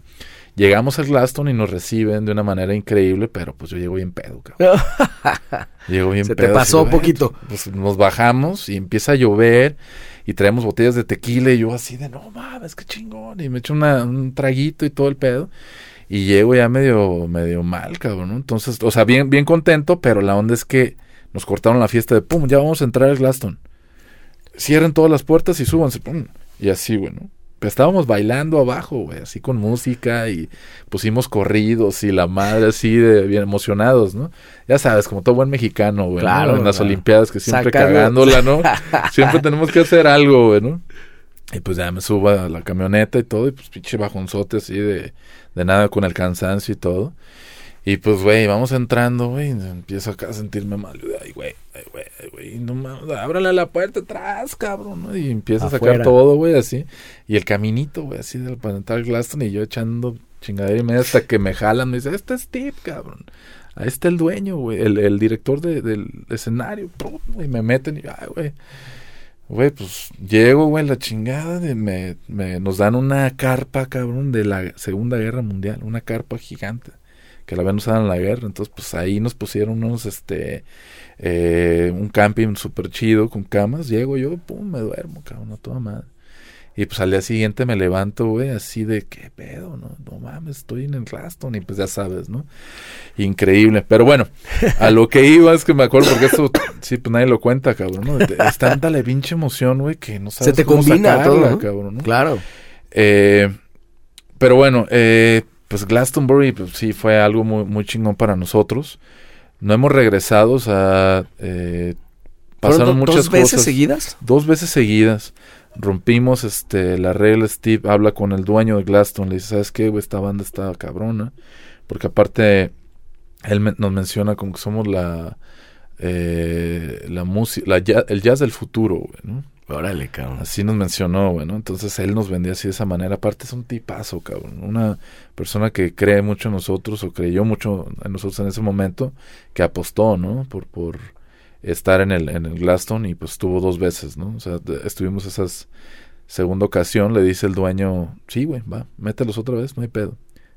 B: Llegamos al Glaston y nos reciben de una manera increíble, pero pues yo llego bien pedo, cabrón. Llego bien
A: Se te
B: pedo,
A: pasó
B: güey,
A: poquito.
B: Pues nos bajamos y empieza a llover y traemos botellas de tequila y yo así de no mames, qué chingón. Y me echo una- un traguito y todo el pedo. Y llego ya medio, medio mal, cabrón, ¿no? Entonces, o sea, bien, bien contento, pero la onda es que nos cortaron la fiesta de pum, ya vamos a entrar al Glaston. Cierren todas las puertas y súbanse, pum. Y así, güey, ¿no? Pero estábamos bailando abajo, güey, así con música y pusimos corridos y la madre así de bien emocionados, ¿no? Ya sabes, como todo buen mexicano, güey, ¿no?
A: Claro,
B: En las
A: claro.
B: Olimpiadas que siempre cagándola, ¿no? siempre tenemos que hacer algo, güey, ¿no? Y pues ya me subo a la camioneta y todo, y pues pinche bajonzote así de, de nada con el cansancio y todo. Y pues, güey, vamos entrando, güey, y empiezo acá a sentirme mal. Ay, güey, ay, güey, ay, güey, no mames, ábrale la puerta atrás, cabrón, ¿no? Y empiezo a sacar todo, güey, así. Y el caminito, güey, así del al Glaston y yo echando chingadera y media hasta que me jalan. Me dice, este es Steve, cabrón. Ahí está el dueño, güey, el, el director de- del escenario. Y me meten y, ay, güey. Güey, pues llego, güey, la chingada de me, me nos dan una carpa, cabrón, de la Segunda Guerra Mundial, una carpa gigante que la habían usado en la guerra, entonces pues ahí nos pusieron unos, este, eh, un camping súper chido con camas, llego yo, pum, me duermo, cabrón, a toda madre. Y pues al día siguiente me levanto, güey, así de qué pedo, ¿no? No mames, estoy en el Glaston y pues ya sabes, ¿no? Increíble. Pero bueno, a lo que iba es que me acuerdo porque esto, sí, pues nadie lo cuenta, cabrón, ¿no? Es tanta la pinche emoción, güey, que no sabes
A: Se te
B: cómo
A: combina
B: sacarla,
A: todo, ¿no?
B: cabrón, ¿no?
A: Claro.
B: Eh, pero bueno, eh, pues Glastonbury pues, sí fue algo muy, muy chingón para nosotros. No hemos regresado, o sea, eh,
A: ¿Fueron
B: pasaron muchas
A: dos veces
B: cosas.
A: seguidas?
B: Dos veces seguidas. Rompimos este la regla, Steve habla con el dueño de Glaston, le dice, ¿sabes qué, güey? Esta banda está cabrona. Porque aparte, él me- nos menciona como que somos la... Eh, la música, el jazz del futuro, güey, ¿no?
A: Órale, cabrón.
B: Así nos mencionó, güey, ¿no? Entonces él nos vendía así de esa manera. Aparte es un tipazo, cabrón. Una persona que cree mucho en nosotros o creyó mucho en nosotros en ese momento, que apostó, ¿no? Por, por estar en el, en el Glaston y pues estuvo dos veces, ¿no? O sea, estuvimos esas segunda ocasión, le dice el dueño, sí, güey, va, mételos otra vez, no hay pedo.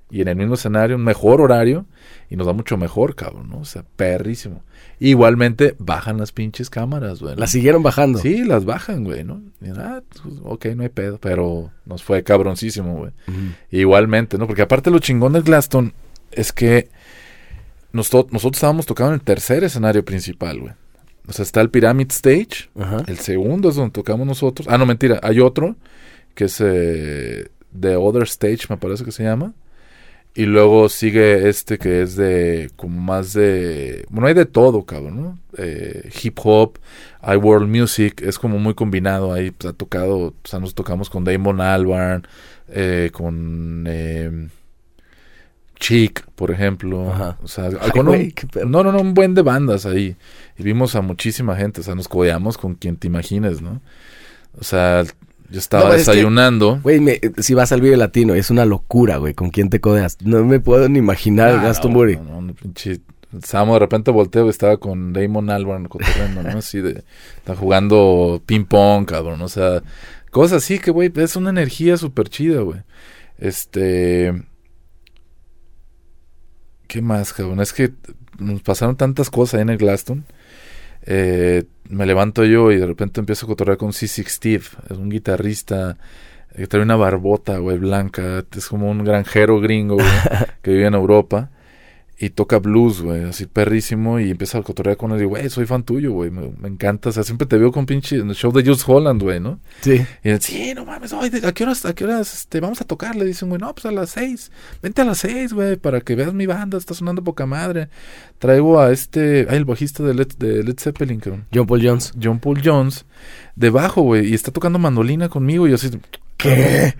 B: Y en el mismo escenario, un mejor horario, y nos da mucho mejor, cabrón, ¿no? O sea, perrísimo. Igualmente, bajan las pinches cámaras, güey. ¿no?
A: La siguieron bajando.
B: Sí, las bajan, güey, ¿no? Y, ah, pues, ok, no hay pedo, pero nos fue cabroncísimo, güey. Igualmente, ¿no? Porque aparte lo chingón del Glaston es que nosto- nosotros estábamos tocando en el tercer escenario principal, güey. O sea, está el Pyramid Stage,
A: Ajá.
B: el segundo es donde tocamos nosotros. Ah, no, mentira, hay otro que es eh, The Other Stage, me parece que se llama. Y luego sigue este que es de, como más de, bueno, hay de todo, cabrón, ¿no? Eh, hip hop, hay world music, es como muy combinado ahí, pues ha tocado, o sea, nos tocamos con Damon Albarn, eh, con eh, Chic, por ejemplo,
A: Ajá.
B: o sea,
A: Ay,
B: con un- no, no, no, un buen de bandas ahí, y vimos a muchísima gente, o sea, nos codeamos con quien te imagines, ¿no? O sea, yo estaba
A: No, es
B: desayunando.
A: Güey, me- si vas al Vive Latino, es una locura, güey. ¿Con quién te codeas? No me puedo ni imaginar
B: Ah,
A: Glastonbury.
B: No, no, no, pinche. Estábamos de repente volteo y estaba con Damon Albarn cotorreando, ¿no? Así de. Está jugando ping-pong, cabrón. O sea, cosas así que, güey, es una energía súper chida, güey. Este. ¿Qué más, cabrón? Es que nos pasaron tantas cosas ahí en el Glaston. Eh, me levanto yo y de repente empiezo a cotorrear con C6 Steve. Es un guitarrista eh, que trae una barbota, güey, blanca. Es como un granjero gringo, güey, que vive en Europa. Y toca blues, güey, así perrísimo. Y empieza a cotorrear con él. Y digo, güey, soy fan tuyo, güey. Me, me encanta. O sea, siempre te veo con pinche en el show de Jules Holland, güey, ¿no?
A: Sí.
B: Y él, sí, no mames, oye, ¿a qué horas, a qué horas este, vamos a tocar? Le dicen, güey, no, pues a las seis. Vente a las seis, güey, para que veas mi banda, está sonando poca madre. Traigo a este, ay, el bajista de Led, de Led Zeppelin, cabrón.
A: John Paul Jones.
B: John Paul Jones, debajo, güey, y está tocando mandolina conmigo. Y yo así,
A: ¿Qué?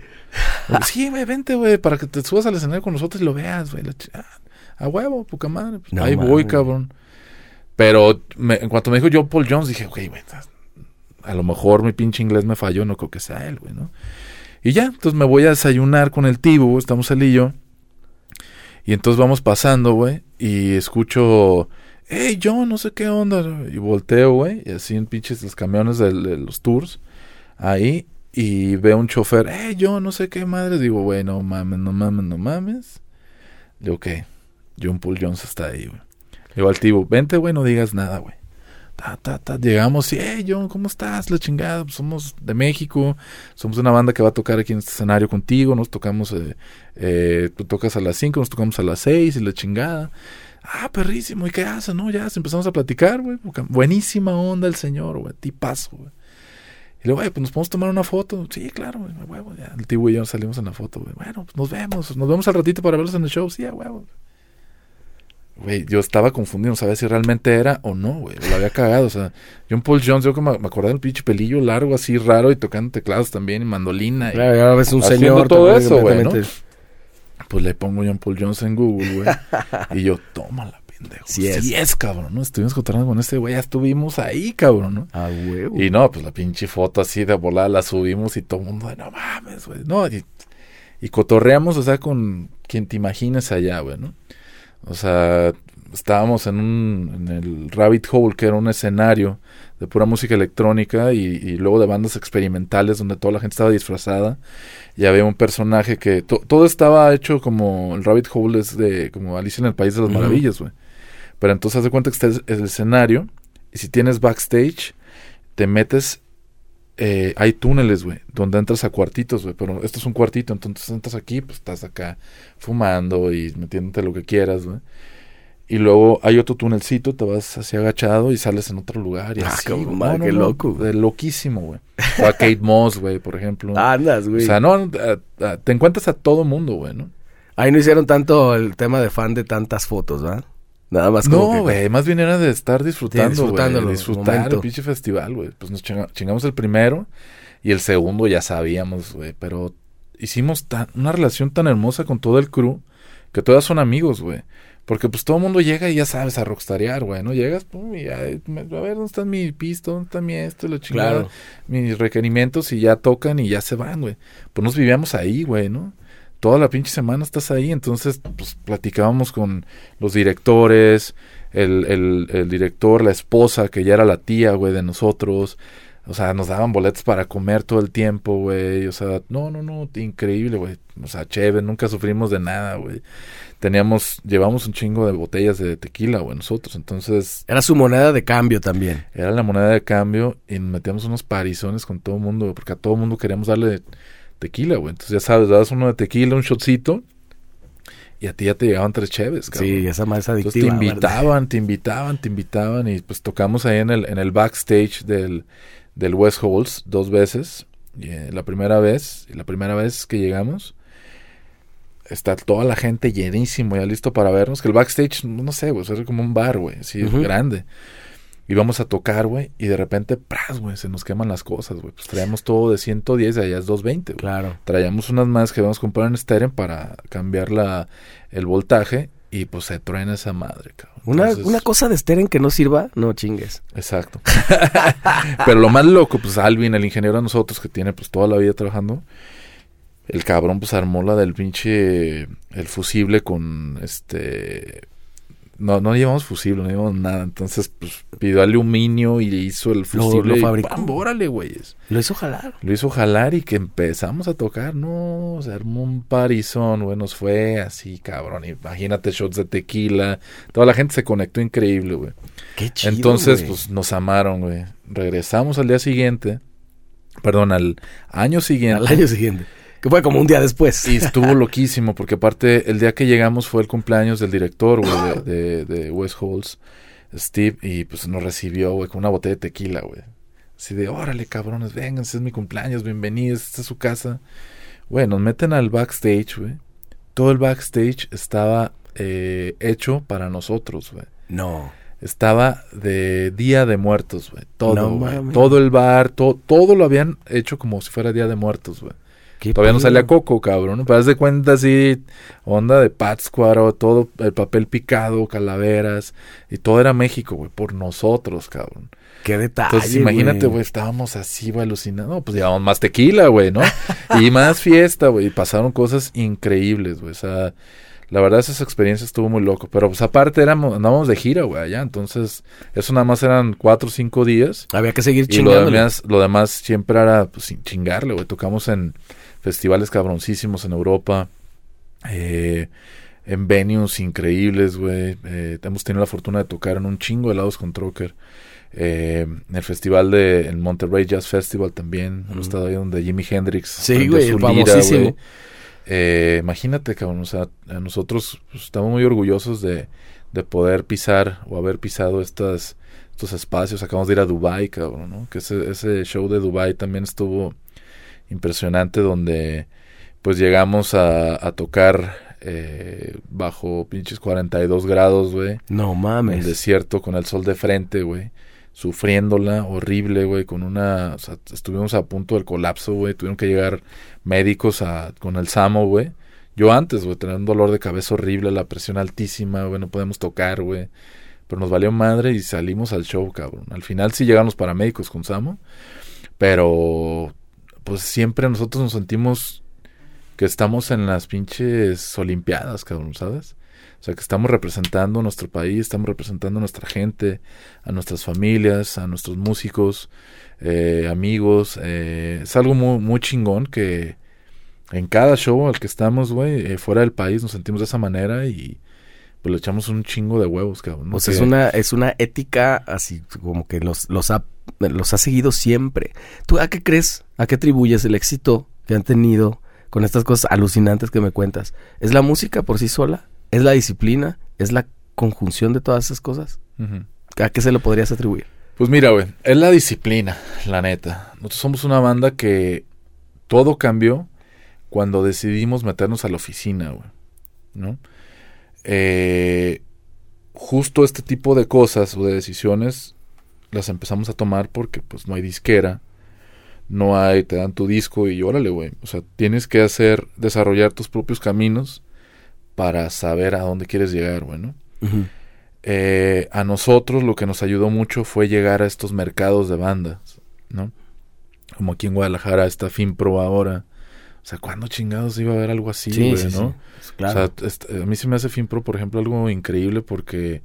B: sí, güey, vente, güey, para que te subas al escenario con nosotros y lo veas, güey. la A huevo, poca madre. Pues,
A: No
B: ahí voy, cabrón. Pero me- en cuanto me dijo John Paul Jones, dije, güey, güey, a lo mejor mi pinche inglés me falló, no creo que sea él, güey, ¿no? Y ya, entonces me voy a desayunar con el Tibu, estamos él y yo. Y entonces vamos pasando, güey, y escucho, hey, John, no sé qué onda. Y volteo, güey, y así en pinches los camiones de, los tours, ahí, y veo un chofer, hey, John, no sé qué madre. Digo, güey, no mames, no mames, no mames. Digo, ok, John Paul Jones está ahí, güey. Digo al Tibu, vente, güey, no digas nada, güey. Ta, ta, ta. Llegamos y, hey, John, ¿cómo estás? La chingada, pues somos de México, somos una banda que va a tocar aquí en este escenario contigo, nos tocamos, eh, eh, tú tocas a las 5, nos tocamos a las 6 y la chingada. Ah, perrísimo, ¿y qué haces? No, ya empezamos a platicar, güey. Buenísima onda el señor, güey, tipazo, güey. Y luego, güey, pues nos podemos tomar una foto. Sí, claro, güey, huevo. Ya. El tío y yo salimos en la foto, güey. Bueno, pues nos vemos. Nos vemos al ratito para verlos en el show. Sí, a huevo. Güey, yo estaba confundido, no sabía si realmente era o no, güey. Lo había cagado, o sea, John Paul Jones, yo que me, me acordé del pinche pelillo largo, así raro, y tocando teclados también, y mandolina. y-
A: Claro, y ahora ves un
B: Haciendo
A: señor.
B: todo
A: también,
B: eso, güey. Pues le pongo John Paul Jones en Google, güey. y yo, tómala, pendejo.
A: Sí es.
B: Sí es, cabrón, ¿no? Estuvimos contando con este güey, ya estuvimos ahí, cabrón, ¿no?
A: Ah, huevo.
B: Y no, pues la pinche foto así de volada la subimos y todo el mundo, no mames, güey. No, y, y cotorreamos, o sea, con quien te imagines allá, güey, ¿no? O sea, estábamos en un, en el Rabbit Hole, que era un escenario de pura música electrónica y, y luego de bandas experimentales donde toda la gente estaba disfrazada y había un personaje que to- todo estaba hecho como el Rabbit Hole es de como Alicia en el País de las. Maravillas, güey. Pero entonces haz de cuenta que está el- el escenario y si tienes backstage te metes eh, hay túneles, güey, donde entras a cuartitos, güey, pero esto es un cuartito, entonces entras aquí, pues estás acá fumando y metiéndote lo que quieras, güey. Y luego hay otro tunelcito, te vas así agachado y sales en otro lugar y
A: Ah,
B: así.
A: cabrón, qué loco,
B: de loquísimo, güey. O a Kate Moss, güey, por ejemplo.
A: Andas,
B: o
A: güey.
B: sea, no, a- a- te encuentras a todo mundo, güey, ¿no?
A: Ahí no hicieron tanto el tema de fan de tantas fotos, ¿verdad? Nada más como
B: No,
A: que-
B: güey, más bien era de estar disfrutando, güey. Disfrutar el pinche festival, güey. Pues nos chinga- chingamos el primero y el segundo ya sabíamos, güey. Pero hicimos tan- una relación tan hermosa con todo el crew que todas son amigos, güey. Porque pues todo el mundo llega y ya sabes a rockstarear, güey, ¿no? Llegas, pum, y ya, a ver, ¿dónde está mi pisto? ¿Dónde está mi esto? La chingada.
A: Claro.
B: Mis requerimientos y ya tocan y ya se van, güey. Pues nos vivíamos ahí, güey, ¿no? Toda la pinche semana estás ahí, entonces pues platicábamos con los directores, el, el, el director, la esposa, que ya era la tía, güey, de nosotros. O sea, nos daban boletos para comer todo el tiempo, güey. O sea, no, no, no, increíble, güey. O sea, chévere, nunca sufrimos de nada, güey. Teníamos, llevamos un chingo de botellas de tequila, güey, nosotros. Entonces,
A: Era su moneda de cambio también.
B: era la moneda de cambio y nos metíamos unos parizones con todo el mundo, porque a todo el mundo queríamos darle tequila, güey. Entonces, ya sabes, dabas uno de tequila, un shotcito, y a ti ya te llegaban tres cheves, cabrón.
A: Sí, esa más
B: Entonces
A: adictiva.
B: te
A: ¿verdad?
B: invitaban, te invitaban, te invitaban y pues tocamos ahí en el, en el backstage del, del West Halls dos veces. Y, eh, la primera vez, y la primera vez que llegamos, está toda la gente llenísimo, ya listo para vernos, que el backstage, no sé, güey, es como un bar, güey, así grande. Y vamos a tocar, güey, y de repente, ¡pras, güey! Se nos queman las cosas, güey. Pues traíamos todo de 110 y allá es 220, güey.
A: Claro.
B: Traíamos unas más que vamos a comprar en Steren para cambiar la, el voltaje y pues se truena esa madre, cabrón.
A: Una, una cosa de Steren que no sirva, no chingues.
B: Exacto. Pero lo más loco, pues Alvin, el ingeniero de nosotros que tiene pues toda la vida trabajando, el cabrón pues armó la del pinche el fusible con este no, no llevamos fusible, no llevamos nada. Entonces, pues pidió aluminio y hizo el fusible.
A: Lo, fabricó.
B: órale, güeyes.
A: Lo hizo jalar.
B: Lo hizo jalar y que empezamos a tocar. No, se armó un parizón, güey. Nos fue así, cabrón. Imagínate shots de tequila. Toda la gente se conectó increíble, güey.
A: Qué chido.
B: Entonces, pues nos amaron, güey. Regresamos al día siguiente. Perdón, al año siguiente.
A: Al año siguiente. Que fue como un día después.
B: Y estuvo loquísimo, porque aparte, el día que llegamos fue el cumpleaños del director, güey, de, de, West Halls, Steve, y pues nos recibió, güey, con una botella de tequila, güey. Así de, órale, cabrones, vengan, es mi cumpleaños, bienvenidos, esta es su casa. Güey, nos meten al backstage, güey. Todo el backstage estaba eh, hecho para nosotros, güey.
A: No.
B: Estaba de Día de Muertos, güey. Todo, güey. Todo el bar, todo, todo lo habían hecho como si fuera Día de Muertos, güey. Todavía no salía Coco, cabrón. Pero haz de cuenta así, onda de Pátzcuaro, todo el papel picado, calaveras. Y todo era México, güey, por nosotros, cabrón.
A: Qué detalle.
B: Entonces, imagínate, güey, estábamos así, güey, alucinando. Pues llevamos más tequila, güey, ¿no? y más fiesta, güey. Y pasaron cosas increíbles, güey. O sea, la verdad, esa experiencia estuvo muy loco. Pero, pues, aparte, éramos, andábamos de gira, güey, allá. Entonces, eso nada más eran cuatro o cinco días.
A: Había que seguir
B: chingando. lo demás, lo demás siempre era, pues, chingarle, güey. Tocamos en festivales cabroncísimos en Europa, eh, en venues increíbles, güey. Eh, hemos tenido la fortuna de tocar en un chingo de lados con Trocker. Eh, en el festival de el Monterrey Jazz Festival también. Hemos estado ahí donde Jimi Hendrix.
A: Sí, güey, famosísimo.
B: Eh, imagínate, cabrón, o sea, nosotros pues, estamos muy orgullosos de, de poder pisar o haber pisado estas, estos espacios. Acabamos de ir a Dubai, cabrón, ¿no? Que ese, ese show de Dubai también estuvo impresionante donde pues llegamos a, a tocar eh, bajo pinches 42 grados, güey.
A: No mames.
B: En el desierto con el sol de frente, güey. Sufriéndola, horrible, güey, con una... O sea, estuvimos a punto del colapso, güey. Tuvieron que llegar médicos con el SAMO, güey. Yo antes, güey, tenía un dolor de cabeza horrible, la presión altísima, güey, no podemos tocar, güey. Pero nos valió madre y salimos al show, cabrón. Al final sí llegaron los paramédicos con SAMO. Pero pues siempre nosotros nos sentimos que estamos en las pinches olimpiadas, cabrón, ¿sabes? O sea, que estamos representando a nuestro país, estamos representando a nuestra gente, a nuestras familias, a nuestros músicos, eh, amigos. Eh, es algo muy, muy chingón que en cada show al que estamos, güey, eh, fuera del país nos sentimos de esa manera y pues le echamos un chingo de huevos, cabrón.
A: Sea, es una, es una ética así como que los, los ha los ha seguido siempre. ¿Tú a qué crees? ¿A qué atribuyes el éxito que han tenido con estas cosas alucinantes que me cuentas? ¿Es la música por sí sola? ¿Es la disciplina? ¿Es la conjunción de todas esas cosas? ¿A qué se lo podrías atribuir?
B: Pues mira, güey, es la disciplina, la neta. Nosotros somos una banda que todo cambió cuando decidimos meternos a la oficina, güey. ¿No? Eh, justo este tipo de cosas o de decisiones las empezamos a tomar porque pues no hay disquera, no hay, te dan tu disco y órale, güey. O sea, tienes que hacer, desarrollar tus propios caminos para saber a dónde quieres llegar, güey, ¿no? Eh, a nosotros lo que nos ayudó mucho fue llegar a estos mercados de bandas, ¿no? Como aquí en Guadalajara está FinPro ahora. O sea, ¿cuándo chingados iba a haber algo así, güey, no? Claro. O sea, a mí se me hace FinPro, por ejemplo, algo increíble porque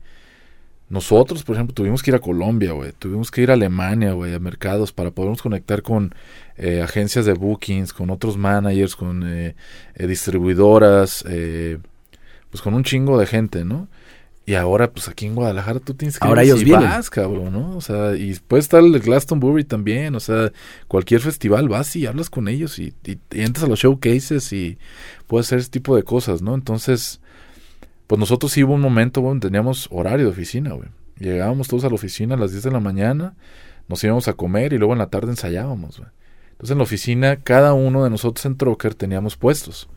B: nosotros, por ejemplo, tuvimos que ir a Colombia, güey. Tuvimos que ir a Alemania, güey, a mercados para podernos conectar con eh, agencias de bookings, con otros managers, con eh, eh, distribuidoras, pues con un chingo de gente, ¿no? Y ahora, pues aquí en Guadalajara tú tienes que
A: ahora ellos vienen.
B: vas, cabrón, ¿no? O sea, y puede estar el Glastonbury también, o sea, cualquier festival vas y hablas con ellos y, y entras a los showcases y puedes hacer ese tipo de cosas, ¿no? Entonces, pues nosotros sí hubo un momento, güey, teníamos horario de oficina, güey. Llegábamos todos a la oficina a las 10 de la mañana, nos íbamos a comer y luego en la tarde ensayábamos, güey. Entonces en la oficina, cada uno de nosotros en Trocker teníamos puestos.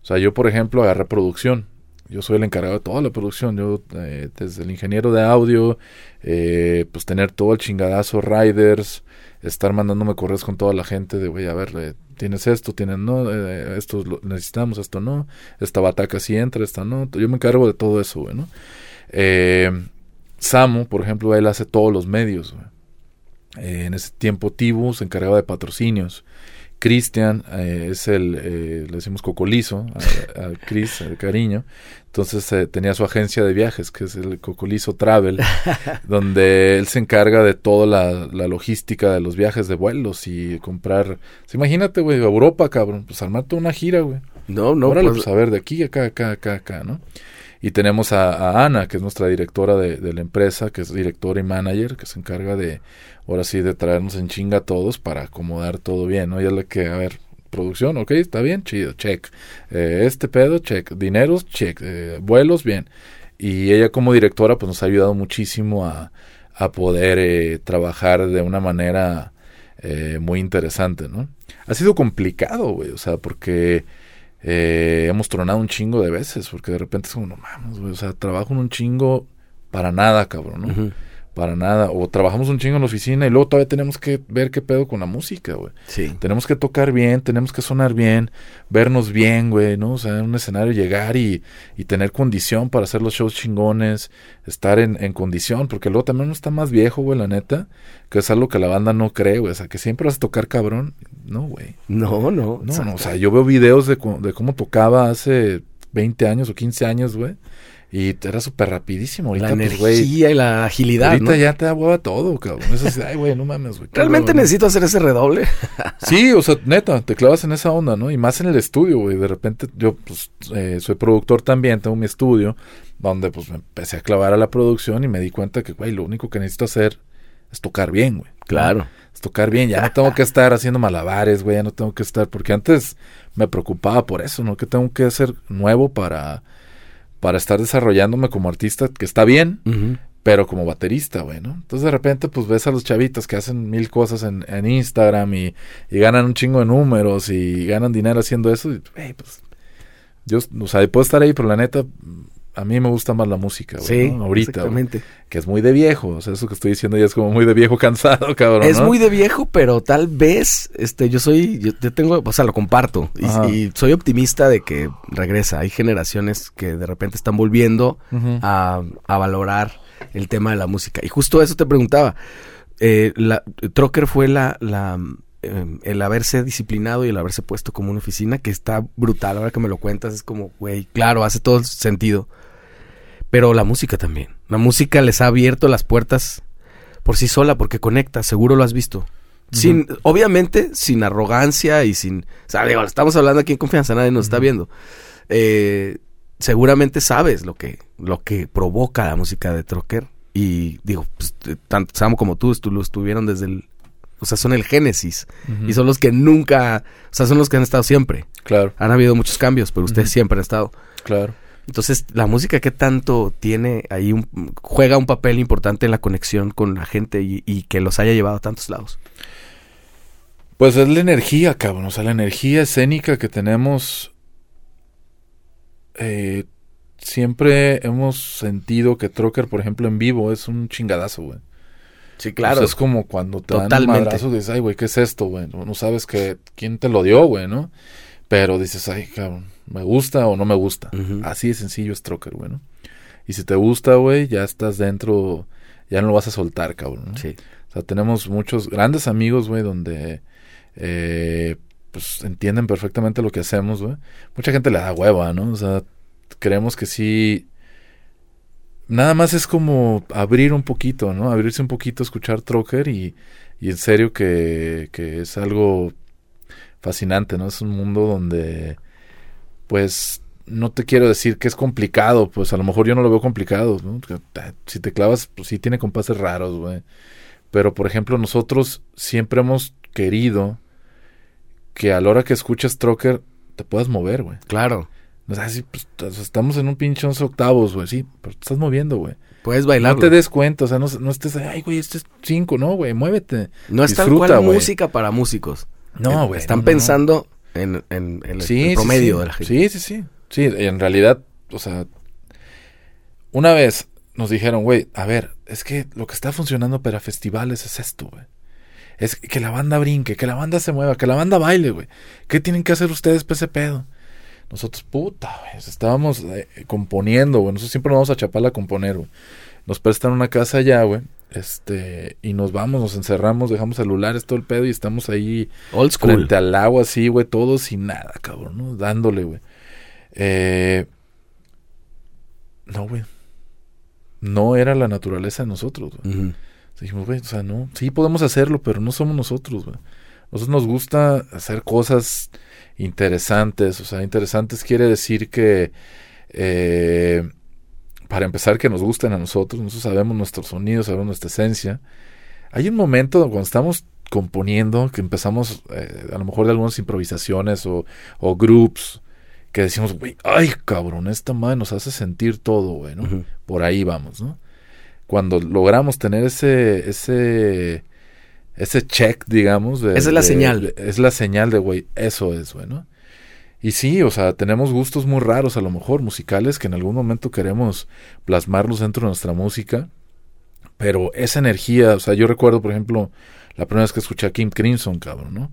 B: O sea, yo, por ejemplo, agarré producción. Yo soy el encargado de toda la producción. Yo, eh, desde el ingeniero de audio, eh, pues tener todo el chingadazo, riders, estar mandándome correos con toda la gente de, güey, a ver, eh, tienes esto, tienes no, esto necesitamos, esto no, esta bataca sí entra, esta no. Yo me encargo de todo eso, güey, ¿no? Samu, por ejemplo, él hace todos los medios, en ese tiempo Tibu se encargaba de patrocinios. Cristian es el, le decimos cocolizo a, a Chris, cariño. Entonces eh, tenía su agencia de viajes, que es el Cocolizo Travel, donde él se encarga de toda la, la logística de los viajes de vuelos y comprar. pues, imagínate, güey, Europa, cabrón, pues armar toda una gira, güey.
A: No, no,
B: Órale,
A: pues,
B: pues a ver, de aquí, acá, acá, acá, acá, ¿no? Y tenemos a, a Ana, que es nuestra directora de, de la empresa, que es directora y manager, que se encarga de, ahora sí, de traernos en chinga a todos para acomodar todo bien, ¿no? Ella es la que, a ver, producción, ok, está bien, chido, check. Eh, este pedo, check. Dineros, check. Eh, vuelos, bien. Y ella como directora, pues nos ha ayudado muchísimo a, a poder eh, trabajar de una manera eh, muy interesante, ¿no? Ha sido complicado, güey, o sea, porque eh, hemos tronado un chingo de veces, porque de repente es como, no mames, güey, o sea, trabajo en un chingo para nada, cabrón, ¿no? Para nada. O trabajamos un chingo en la oficina y luego todavía tenemos que ver qué pedo con la música, güey.
A: Sí.
B: Tenemos que tocar bien, tenemos que sonar bien, vernos bien, güey, ¿no? O sea, en un escenario llegar y, y tener condición para hacer los shows chingones, estar en, en condición, porque luego también uno está más viejo, güey, la neta, que es algo que la banda no cree, güey, o sea, que siempre vas a tocar cabrón. No, güey.
A: No, no.
B: No, no, o sea, yo veo videos de, de cómo tocaba hace 20 años o 15 años, güey, y era súper rapidísimo. Ahorita,
A: la
B: pues, güey,
A: energía y la agilidad,
B: ahorita
A: ¿no?
B: ya te da hueva todo, cabrón. Eso sí, ay, güey, no mames, güey.
A: Realmente necesito hacer ese redoble.
B: Sí, o sea, neta, te clavas en esa onda, ¿no? Y más en el estudio, güey. De repente, yo, pues, eh, soy productor también, tengo mi estudio, donde, pues, me empecé a clavar a la producción y me di cuenta que, güey, lo único que necesito hacer es tocar bien, güey.
A: Claro.
B: Es tocar bien, ya no tengo que estar haciendo malabares, güey, ya no tengo que estar, porque antes me preocupaba por eso, ¿no? Que tengo que hacer nuevo para, para estar desarrollándome como artista, que está bien, pero como baterista, güey, ¿no? Entonces de repente pues ves a los chavitos que hacen mil cosas en, en Instagram y, y ganan un chingo de números y ganan dinero haciendo eso y, güey, pues yo, o sea, puedo estar ahí, pero la neta, a mí me gusta más la música, güey,
A: Sí,
B: ¿no? ahorita, güey,
A: exactamente.
B: que es muy de viejo, o sea, eso que estoy diciendo ya es como muy de viejo cansado, cabrón,
A: Es
B: ¿no?
A: muy de viejo, pero tal vez, este, yo soy, yo, yo tengo, o sea, lo comparto y, y soy optimista de que regresa. Hay generaciones que de repente están volviendo a, a valorar el tema de la música. Y justo eso te preguntaba. Eh, la, Trocker fue la, la, eh, el haberse disciplinado y el haberse puesto como una oficina que está brutal. Ahora que me lo cuentas es como, güey, claro, hace todo sentido. Pero la música también. La música les ha abierto las puertas por sí sola porque conecta, seguro lo has visto. Sin, obviamente, sin arrogancia y sin. O sea, digo, estamos hablando aquí en confianza, nadie nos está viendo. Eh, seguramente sabes lo que, lo que provoca la música de Trocker. Y digo, pues, eh, tanto Sam como tú, lo estuvieron desde el. O sea, son el génesis. Y son los que nunca. O sea, son los que han estado siempre.
B: Claro,
A: Han habido muchos cambios, pero ustedes siempre han estado.
B: claro.
A: Entonces, la música que tanto tiene ahí, un- juega un papel importante en la conexión con la gente y, y que los haya llevado a tantos lados.
B: Pues es la energía, cabrón. O sea, la energía escénica que tenemos. eh, siempre hemos sentido que Trocker, por ejemplo, en vivo es un chingadazo, güey.
A: Sí,
B: O sea, es como cuando te dan un
A: Totalmente.
B: madrazo y dices, ay, güey, ¿qué es esto, güey? No, no sabes que, quién te lo dio, güey, ¿no? Pero dices, ay, cabrón, ¿me gusta o no me gusta? Así de sencillo es Trocker, güey, ¿no? Y si te gusta, güey, ya estás dentro, ya no lo vas a soltar, cabrón, ¿no?
A: Sí.
B: O sea, tenemos muchos grandes amigos, güey, donde eh, pues entienden perfectamente lo que hacemos, güey. Mucha gente le da hueva, ¿no? O sea, creemos que sí. Nada más es como abrir un poquito, ¿no? Abrirse un poquito, escuchar Trocker y, y en serio que, que es algo fascinante, ¿no? Es un mundo donde, pues, no te quiero decir que es complicado, pues a lo mejor yo no lo veo complicado, ¿no? Si te clavas, pues sí tiene compases raros, güey. Pero, por ejemplo, nosotros siempre hemos querido que a la hora que escuchas Trocker te puedas mover, güey.
A: Claro.
B: O sea, sí, pues, estamos en un pinche 11 octavos, güey, sí, pero te estás moviendo, güey.
A: Puedes bailar.
B: No te des cuenta, o sea, no, no estés, ay, güey, este es 5, no, güey, muévete.
A: No es tal cual
B: güey.
A: música para músicos.
B: No,
A: Eh,
B: güey.
A: Están
B: no, no, no.
A: pensando en, en- en el,
B: Sí,
A: el promedio
B: sí.
A: de la gente.
B: Sí, sí, sí. Sí, en realidad, o sea, una vez nos dijeron, güey, a ver, es que lo que está funcionando para festivales es esto, güey. Es que la banda brinque, que la banda se mueva, que la banda baile, güey. ¿Qué tienen que hacer ustedes para ese pedo? Nosotros, puta, güey, estábamos eh, componiendo, güey. Nosotros siempre nos vamos a Chapala a componer, güey. Nos prestan una casa allá, güey. Este, y nos vamos, nos encerramos, dejamos celulares, todo el pedo, y estamos ahí
A: Old school.
B: frente al agua así, güey, todos sin nada, cabrón, ¿no? Dándole, güey. Eh, no, güey. No era la naturaleza de nosotros, güey.
A: Ujú.
B: Dijimos, güey, o sea, no, sí podemos hacerlo, pero no somos nosotros, güey. Nosotros nos gusta hacer cosas interesantes, o sea, interesantes quiere decir que, eh, para empezar, que nos gusten a nosotros, nosotros sabemos nuestro sonido, sabemos nuestra esencia. Hay un momento cuando estamos componiendo que empezamos, eh, a lo mejor de algunas improvisaciones o, o groups, que decimos, güey, ay, cabrón, esta madre nos hace sentir todo, güey. Por ahí vamos, ¿no? Cuando logramos tener ese, ese, ese check, digamos. de-
A: Esa es la
B: de-
A: señal.
B: de- es la señal de, güey, eso es, güey, ¿no? Y sí, o sea, tenemos gustos muy raros, a lo mejor, musicales, que en algún momento queremos plasmarlos dentro de nuestra música. Pero esa energía, o sea, yo recuerdo, por ejemplo, la primera vez que escuché a Kim Crimson, cabrón, ¿no?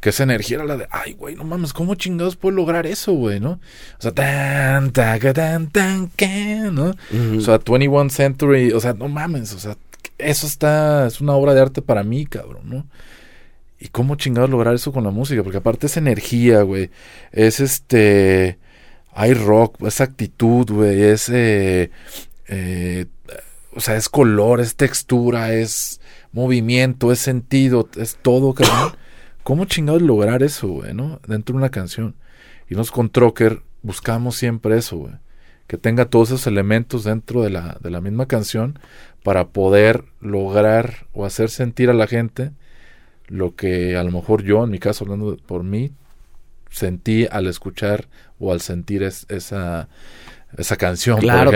B: Que esa energía era la de, ay, güey, no mames, ¿cómo chingados puedo lograr eso, güey, no? O sea, tan, taca, tan, tan, can, ¿no?
A: Ujú.
B: O sea, 21 Century, o sea, no mames, o sea, eso está, es una obra de arte para mí, cabrón, ¿no? ¿Y cómo chingados lograr eso con la música? Porque aparte es energía, güey, es este, hay rock, es actitud, güey, es, eh, eh, o sea, es color, es textura, es movimiento, es sentido, es todo, cabrón. ¿Cómo chingados lograr eso, güey, no? Dentro de una canción. Y nos con Trocker buscamos siempre eso, güey. Que tenga todos esos elementos dentro de la, de la misma canción para poder lograr o hacer sentir a la gente lo que a lo mejor yo, en mi caso, hablando por mí, sentí al escuchar o al sentir es- esa, esa canción,
A: Claro,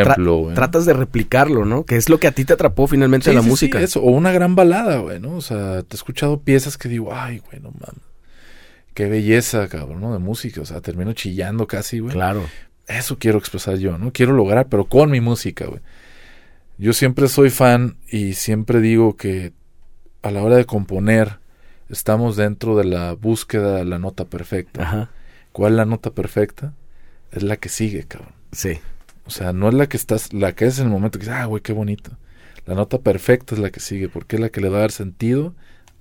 A: tratas de replicarlo, ¿no? Que es lo que a ti te atrapó finalmente
B: Sí,
A: de la
B: sí, sí,
A: música.
B: eso, o una gran balada, güey, ¿no? O sea, te he escuchado piezas que digo, ay, güey, no mames. Qué belleza, cabrón, ¿no? De música. O sea, termino chillando casi, güey.
A: Claro.
B: Eso quiero expresar yo, ¿no? Quiero lograr, pero con mi música, güey. Yo siempre soy fan y siempre digo que a la hora de componer estamos dentro de la búsqueda de la nota perfecta.
A: Ajá.
B: ¿Cuál es la nota perfecta? Es la que sigue, cabrón.
A: Sí.
B: O sea, no es la que estás, la que es en el momento que dices, ah, güey, qué bonito. La nota perfecta es la que sigue, porque es la que le va a dar sentido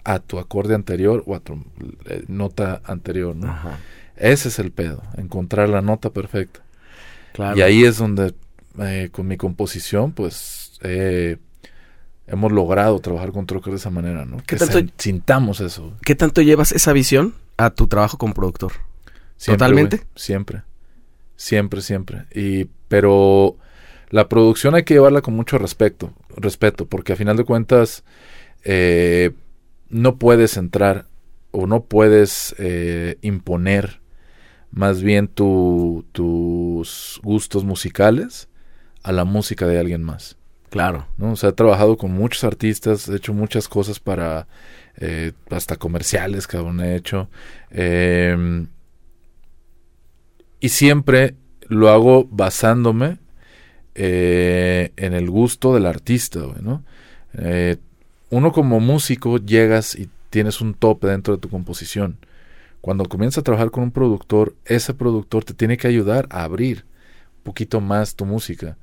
B: a tu acorde anterior o a tu eh, nota anterior, ¿no?
A: Ajá.
B: Ese es el pedo, encontrar la nota perfecta.
A: Claro.
B: Y ahí es donde eh, con mi composición, pues, eh, hemos logrado trabajar con Trocker de esa manera, ¿no?
A: ¿Qué
B: Que
A: tanto-
B: sen- sintamos eso.
A: ¿Qué tanto llevas esa visión a tu trabajo como productor?
B: Siempre,
A: ¿Totalmente?
B: siempre. Siempre, siempre. Y, pero la producción hay que llevarla con mucho respeto, respeto, porque a final de cuentas eh, no puedes entrar o no puedes eh, imponer más bien tu- tus gustos musicales a la música de alguien más.
A: Claro.
B: ¿no? O sea, he trabajado con muchos artistas, he hecho muchas cosas para, eh, hasta comerciales, cabrón, he hecho. Eh, y siempre lo hago basándome eh, en el gusto del artista, ¿no? Eh, uno como músico llegas y tienes un tope dentro de tu composición. Cuando comienzas a trabajar con un productor, ese productor te tiene que ayudar a abrir un poquito más tu música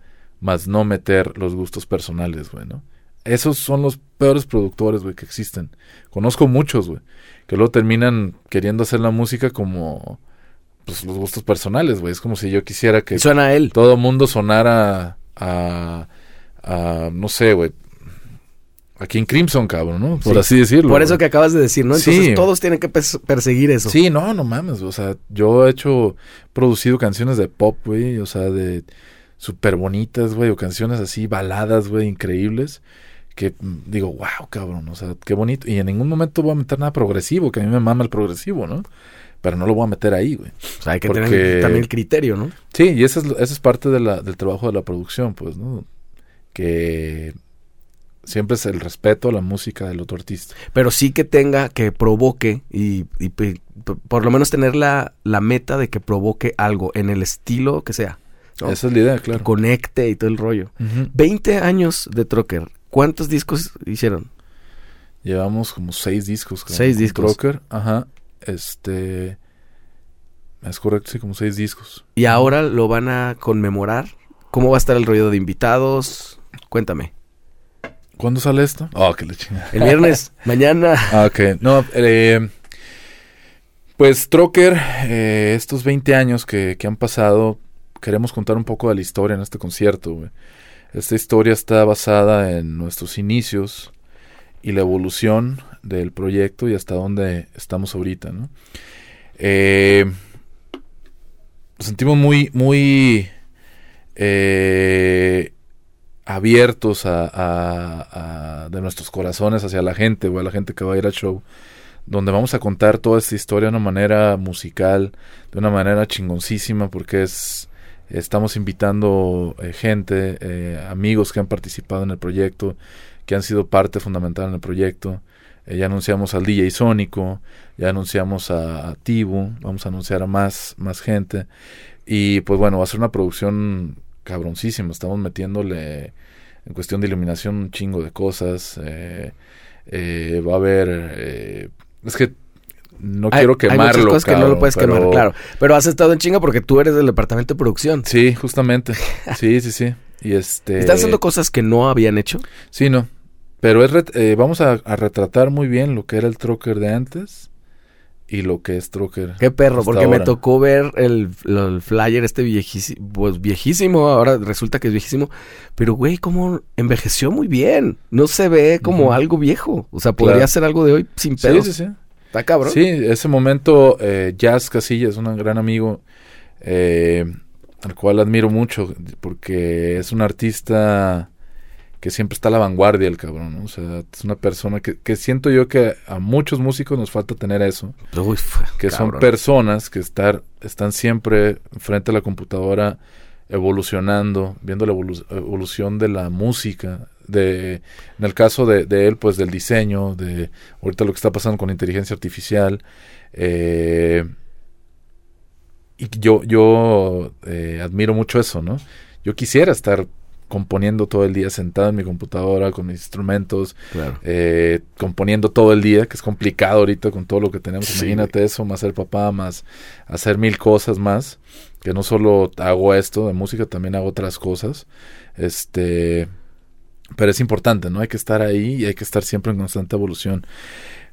B: más no meter los gustos personales, güey, ¿no? Esos son los peores productores, güey, que existen. Conozco muchos, güey, que luego terminan queriendo hacer la música como, pues, los gustos personales, güey. Es como si yo quisiera que
A: suena a él.
B: todo mundo sonara a, a no sé, güey, a King Crimson, cabrón, ¿no? Por
A: Sí.
B: así decirlo.
A: Por eso
B: güey.
A: que acabas de decir, ¿no? Entonces
B: Sí.
A: todos tienen que pers- perseguir eso.
B: Sí, no, no mames, o sea, yo he hecho, producido canciones de pop, güey, o sea, de súper bonitas, güey, o canciones así, baladas, güey, increíbles, que mm, digo, wow, cabrón, o sea, qué bonito, y en ningún momento voy a meter nada progresivo, que a mí me mama el progresivo, ¿no? Pero no lo voy a meter ahí, güey.
A: O sea, hay que
B: Porque-
A: tener también el criterio, ¿no?
B: Sí, y esa es, esa es parte de la, del trabajo de la producción, pues, ¿no? Que siempre es el respeto a la música del otro artista.
A: Pero sí que tenga, que provoque y, y por lo menos tener la, la meta de que provoque algo en el estilo que sea. ¿No?
B: Esa es la idea, claro.
A: Conecte y todo el rollo.
B: Ujú.
A: 20 años de Trocker. ¿Cuántos discos hicieron?
B: Llevamos como seis discos. creo,
A: Seis discos.
B: Trocker. Ajá. Este. Es correcto, sí, como seis discos.
A: Y ahora lo van a conmemorar. ¿Cómo va a estar el rollo de invitados? Cuéntame.
B: ¿Cuándo sale esto? Oh, que chingada.
A: El viernes, mañana.
B: Ah, ok. No, eh, pues Trocker, eh, estos 20 años que, que han pasado, queremos contar un poco de la historia en este concierto. güey. Esta historia está basada en nuestros inicios y la evolución del proyecto y hasta dónde estamos ahorita, ¿no? Eh, nos sentimos muy, muy eh, abiertos a, a- a- de nuestros corazones hacia la gente, o a la gente que va a ir al show, donde vamos a contar toda esta historia de una manera musical, de una manera chingoncísima, porque es estamos invitando eh, gente, eh, amigos que han participado en el proyecto, que han sido parte fundamental en el proyecto. Eh, ya anunciamos al DJ Sónico, ya anunciamos a, a Tibu, vamos a anunciar a más, más gente. Y pues bueno, va a ser una producción cabroncísima. Estamos metiéndole en cuestión de iluminación un chingo de cosas. va a haber... es que no
A: Hay-
B: quiero
A: Hay
B: quemarlo.
A: muchas cosas que no lo puedes quemar,
B: pero-
A: claro. Pero has estado en chinga porque tú eres del departamento de producción.
B: Sí, justamente. Sí, sí, sí. Y este...
A: ¿Están haciendo cosas que no habían hecho?
B: Sí, no. Pero es ret- eh, vamos a, a retratar muy bien lo que era el trocker de antes y lo que es trocker.
A: Qué perro, porque me tocó ver el, flyer este viejísimo, pues viejísimo, ahora resulta que es viejísimo, pero güey, cómo envejeció muy bien, no se ve como algo viejo, o sea, podría
B: Claro.
A: ser algo de hoy sin
B: Sí,
A: pedos.
B: sí, sí.
A: Está cabrón.
B: Sí, ese momento, eh, Jazz Casillas, un gran amigo, eh, al cual admiro mucho, porque es un artista que siempre está a la vanguardia, el cabrón, ¿no? O sea, es una persona que, que siento yo que a muchos músicos nos falta tener eso.
A: Uy,
B: que son personas que estar, están siempre frente a la computadora evolucionando, viendo la evolu- evolución de la música, de, en el caso de, de él, pues del diseño, de ahorita lo que está pasando con inteligencia artificial. eh, y yo, yo eh, admiro mucho eso, ¿no? Yo quisiera estar componiendo todo el día sentado en mi computadora con mis instrumentos,
A: Claro.
B: eh, componiendo todo el día, que es complicado ahorita con todo lo que tenemos.
A: Sí,
B: Imagínate eso, más ser papá, más hacer mil cosas más. Que no solo hago esto de música, también hago otras cosas. Este, pero es importante, ¿no? Hay que estar ahí y hay que estar siempre en constante evolución.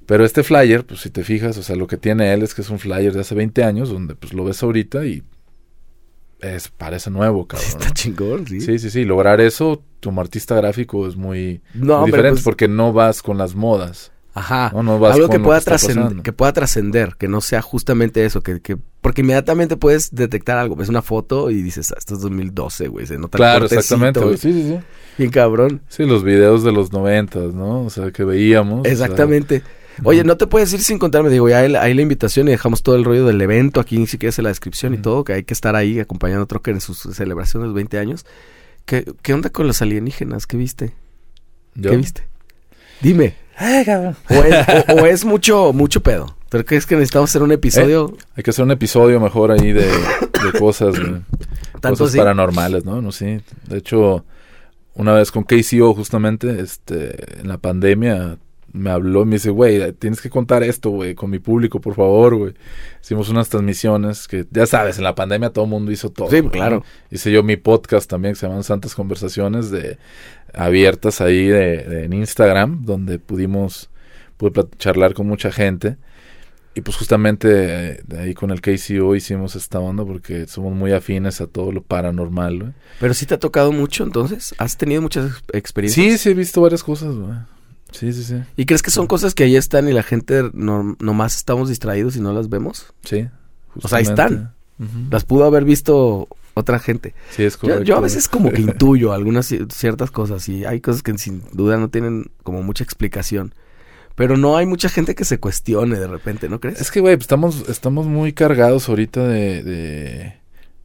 B: Pero este flyer, pues si te fijas, o sea, lo que tiene él es que es un flyer de hace 20 años, donde pues lo ves ahorita y es, parece nuevo, cabrón. ¿no?
A: Está chingón, sí.
B: Sí, sí, sí. Lograr eso, como artista gráfico, es muy,
A: No,
B: muy
A: hombre,
B: diferente
A: pues-
B: porque no vas con las modas.
A: Ajá.
B: No,
A: Algo que pueda,
B: que
A: que pueda trascender, que no sea justamente eso, que, que porque inmediatamente puedes detectar algo, ves una foto y dices, ah, esto es 2012, güey, se nota
B: Claro, exactamente.
A: güey.
B: Sí, sí, sí.
A: Bien cabrón.
B: Sí, los videos de los noventas, ¿no? O sea, que veíamos. o sea,
A: Exactamente. Oye, no te puedes ir sin contarme, digo, ya hay, hay la invitación y dejamos todo el rollo del evento aquí, ni siquiera es en la descripción y todo, que hay que estar ahí acompañando a Trocker en sus celebraciones de los 20 años. ¿Qué, qué onda con los alienígenas? ¿Qué viste?
B: yo-
A: ¿Qué viste? Dime.
B: Ay, cabrón.
A: O es, o- o es mucho, mucho pedo. ¿Pero crees que necesitamos hacer un episodio?
B: Hay que hacer un episodio mejor ahí de, de cosas.
A: Tanto
B: cosas
A: así.
B: paranormales, ¿no? No sé. De hecho, una vez con KCO, justamente, este, en la pandemia, me habló y me dice, güey, tienes que contar esto, güey, con mi público, por favor, güey. Hicimos unas transmisiones que, ya sabes, en la pandemia todo el mundo hizo todo.
A: Sí, claro.
B: Hice yo mi podcast también, que se llaman Santas Conversaciones, de abiertas ahí de, de- en Instagram, donde pudimos, pude charlar con mucha gente. Y pues justamente eh, de ahí con el KCO hicimos esta onda porque somos muy afines a todo lo paranormal, güey.
A: Pero sí te ha tocado mucho, entonces. ¿Has tenido muchas ex- experiencias?
B: Sí, sí he visto varias cosas, güey. Sí, sí, sí.
A: ¿Y crees que son cosas que ahí están y la gente no, nomás estamos distraídos y no las vemos?
B: Sí.
A: O sea, ahí están. Las pudo haber visto otra gente.
B: Sí, es correcto.
A: yo a veces como que intuyo algunas ci- ciertas cosas y hay cosas que sin duda no tienen como mucha explicación. Pero no hay mucha gente que se cuestione de repente, ¿no crees?
B: Es que, güey, pues, estamos, estamos muy cargados ahorita de, de,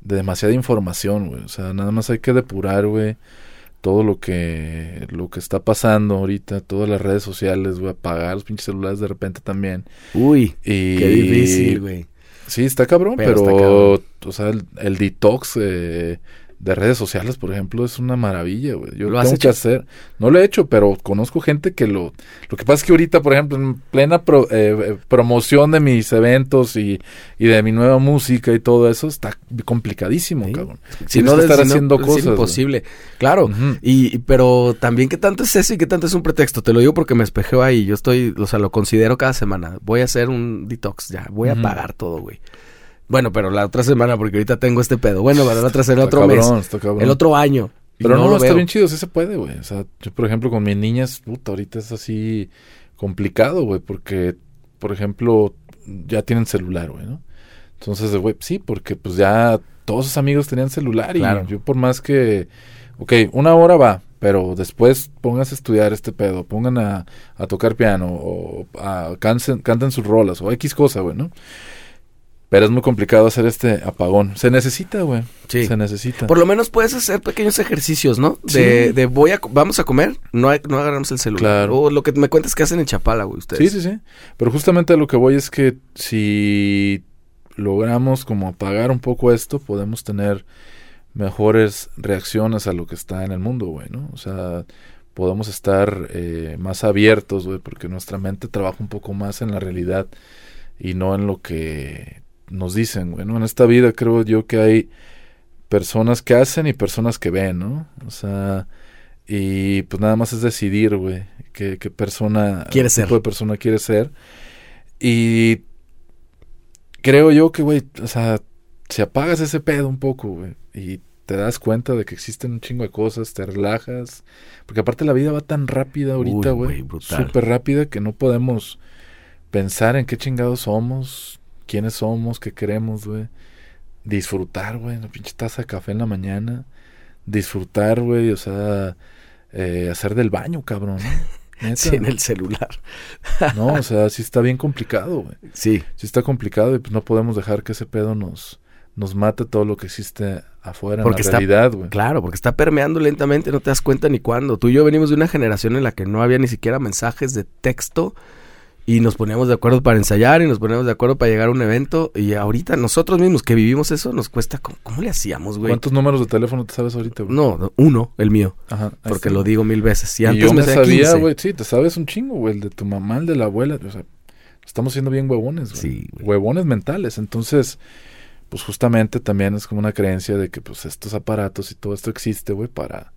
B: de demasiada información, güey. O sea, nada más hay que depurar, güey. Todo lo que lo que está pasando ahorita, todas las redes sociales, güey, apagar los pinches celulares de repente también.
A: Uy,
B: Y
A: qué difícil, güey.
B: Sí, está cabrón,
A: Pero
B: pero,
A: está cabrón.
B: o sea, el, el detox eh, de redes sociales, por ejemplo, es una maravilla, güey. Yo
A: ¿Lo
B: tengo que
A: hecho?
B: hacer, no lo he hecho, pero conozco gente que lo... Lo que pasa es que ahorita, por ejemplo, en plena pro- eh, eh, promoción de mis eventos y, y de mi nueva música y todo eso, está complicadísimo,
A: Sí.
B: cabrón.
A: Si
B: Tienes
A: no,
B: que estar
A: si no,
B: haciendo
A: es
B: cosas, güey.
A: imposible. Claro. Y, y- pero también qué tanto es eso y qué tanto es un pretexto. Te lo digo porque me espejeo ahí. Yo estoy, o sea, lo considero cada semana. Voy a hacer un detox ya. Voy a pagar todo, güey. Bueno, pero la otra semana, porque ahorita tengo este pedo. Bueno, la otra semana, el otro
B: cabrón,
A: mes.
B: está cabrón.
A: El otro año.
B: Pero no,
A: lo
B: está
A: veo.
B: bien chido, sí se puede, güey. O sea, yo, por ejemplo, con mis niñas, puta, ahorita es así complicado, güey, porque, por ejemplo, ya tienen celular, güey, ¿no? Entonces, güey, sí, porque pues ya todos sus amigos tenían celular y
A: Claro.
B: yo por más que, ok, una hora va, pero después pónganse a estudiar este pedo, pongan a, a tocar piano o a, canten, canten sus rolas o X cosa, güey, ¿no? Pero es muy complicado hacer este apagón. Se necesita, güey.
A: Sí.
B: Se necesita.
A: Por lo menos puedes hacer pequeños ejercicios, ¿no? De,
B: Sí.
A: de voy a, vamos a comer, no, hay- no agarramos el celular.
B: Claro.
A: O lo que me cuentas que hacen en Chapala, güey, ustedes.
B: Sí, sí, sí. Pero justamente a lo que voy es que si logramos como apagar un poco esto, podemos tener mejores reacciones a lo que está en el mundo, güey, ¿no? O sea, podemos estar eh, más abiertos, güey, porque nuestra mente trabaja un poco más en la realidad y no en lo que nos dicen, güey, ¿no? En esta vida creo yo que hay personas que hacen y personas que ven, ¿no? O sea, y pues nada más es decidir, güey, qué, qué persona,
A: Quiere
B: qué
A: ser.
B: tipo de persona quiere ser. Y creo yo que, güey, o sea, si apagas ese pedo un poco, güey, y te das cuenta de que existen un chingo de cosas, te relajas, porque aparte la vida va tan rápida ahorita, güey, súper rápida que no podemos pensar en qué chingados somos, quiénes somos, qué queremos, güey. Disfrutar, güey, una pinche taza de café en la mañana. Disfrutar, güey, o sea, eh, hacer del baño, cabrón. Neta.
A: Sí, en el celular.
B: No, o sea, sí está bien complicado, güey.
A: Sí.
B: Sí está complicado y pues no podemos dejar que ese pedo nos, nos mate todo lo que existe afuera
A: Porque
B: en la realidad, güey.
A: Claro, porque está permeando lentamente, no te das cuenta ni cuándo. Tú y yo venimos de una generación en la que no había ni siquiera mensajes de texto y nos poníamos de acuerdo para ensayar y nos poníamos de acuerdo para llegar a un evento y ahorita nosotros mismos que vivimos eso nos cuesta, ¿cómo, cómo le hacíamos, güey?
B: ¿Cuántos números de teléfono te sabes ahorita, güey?
A: No, no, uno, el mío,
B: Ajá.
A: porque lo digo mil veces. Y,
B: Y,
A: antes
B: yo
A: me,
B: me
A: sabía
B: sabía,
A: 15.
B: güey, sí, te sabes un chingo, güey, el de tu mamá, el de la abuela, o sea, estamos siendo bien huevones, güey.
A: Sí, güey.
B: Huevones mentales, entonces, pues justamente también es como una creencia de que, pues, estos aparatos y todo esto existe, güey, para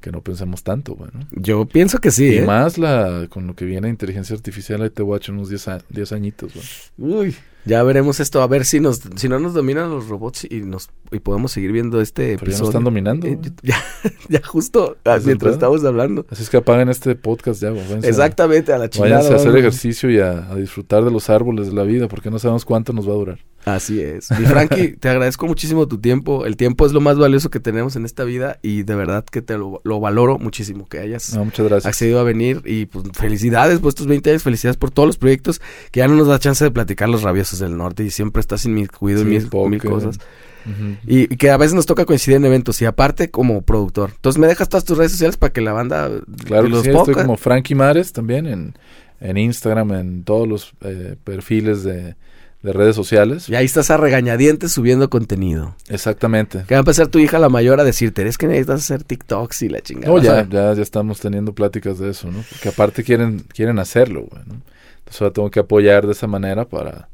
B: que no pensemos tanto, güey, ¿no?
A: Yo pienso que sí,
B: y
A: ¿eh?
B: más la, con lo que viene inteligencia artificial, ahí te voy a echar unos 10 a- 10 añitos, güey.
A: Uy, ya veremos esto, a ver si nos, si no nos dominan los robots y nos y podemos seguir viendo este
B: Pero ya
A: episodio.
B: nos están dominando,
A: Eh, ya, ya justo ah,
B: es
A: mientras estamos hablando.
B: Así es que apaguen este podcast ya, a-
A: Exactamente, a la chingada.
B: Váyanse a hacer ejercicio y a, a disfrutar de los árboles de la vida, porque no sabemos cuánto nos va a durar.
A: Así es. Mi Frankie, te agradezco muchísimo tu tiempo. El tiempo es lo más valioso que tenemos en esta vida y de verdad que te lo, lo valoro muchísimo que hayas
B: No, muchas gracias.
A: accedido a venir y pues felicidades por estos 20 años, felicidades por todos los proyectos que ya no nos da chance de platicar los rabiosos del norte y siempre estás inmiscuido en
B: Sí,
A: mil,
B: poker.
A: mil cosas. Y, y que a veces nos toca coincidir en eventos y aparte como productor. Entonces me dejas todas tus redes sociales para que la banda
B: Claro que
A: los
B: sí, estoy como Frankie Mares también en, en Instagram, en todos los eh, perfiles de, de redes sociales.
A: Y ahí estás a regañadientes subiendo contenido.
B: Exactamente.
A: Que va a empezar tu hija la mayor a decirte, es que necesitas hacer TikToks y la chingada.
B: No, ya, ya, ya estamos teniendo pláticas de eso, ¿no? Porque aparte quieren, quieren hacerlo, güey, ¿no? Entonces ahora tengo que apoyar de esa manera para...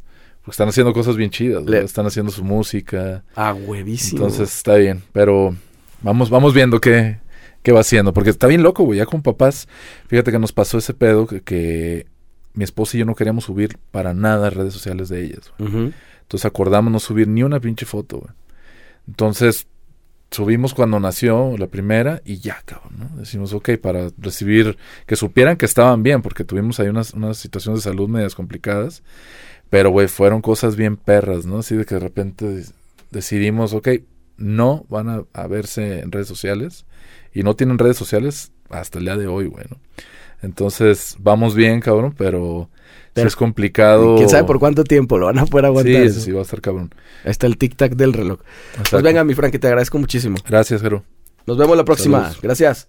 B: Porque están haciendo cosas bien chidas.
A: Le-
B: Están haciendo su música.
A: A huevísimo.
B: Entonces está bien, pero vamos, vamos viendo qué, qué va haciendo, porque está bien loco, güey, ya con papás, fíjate que nos pasó ese pedo que, que mi esposa y yo no queríamos subir para nada redes sociales de ellas, güey. Entonces acordamos no subir ni una pinche foto, güey. Entonces subimos cuando nació la primera y ya, cabrón, ¿no? Decimos, ok, para recibir, que supieran que estaban bien, porque tuvimos ahí unas, unas situaciones de salud medias complicadas, pero, güey, fueron cosas bien perras, ¿no? Así de que de repente decidimos, ok, no van a, a verse en redes sociales y no tienen redes sociales hasta el día de hoy, güey, ¿no? Entonces, vamos bien, cabrón, pero, sí
A: Pero-
B: es complicado.
A: ¿Quién sabe por cuánto tiempo lo van a poder aguantar?
B: Sí,
A: eso?
B: sí, va a estar cabrón.
A: Ahí está el tic-tac del reloj. Pues venga, mi Frankie, te agradezco muchísimo.
B: Gracias, Jero.
A: Nos vemos la próxima.
B: Saludos.
A: Gracias.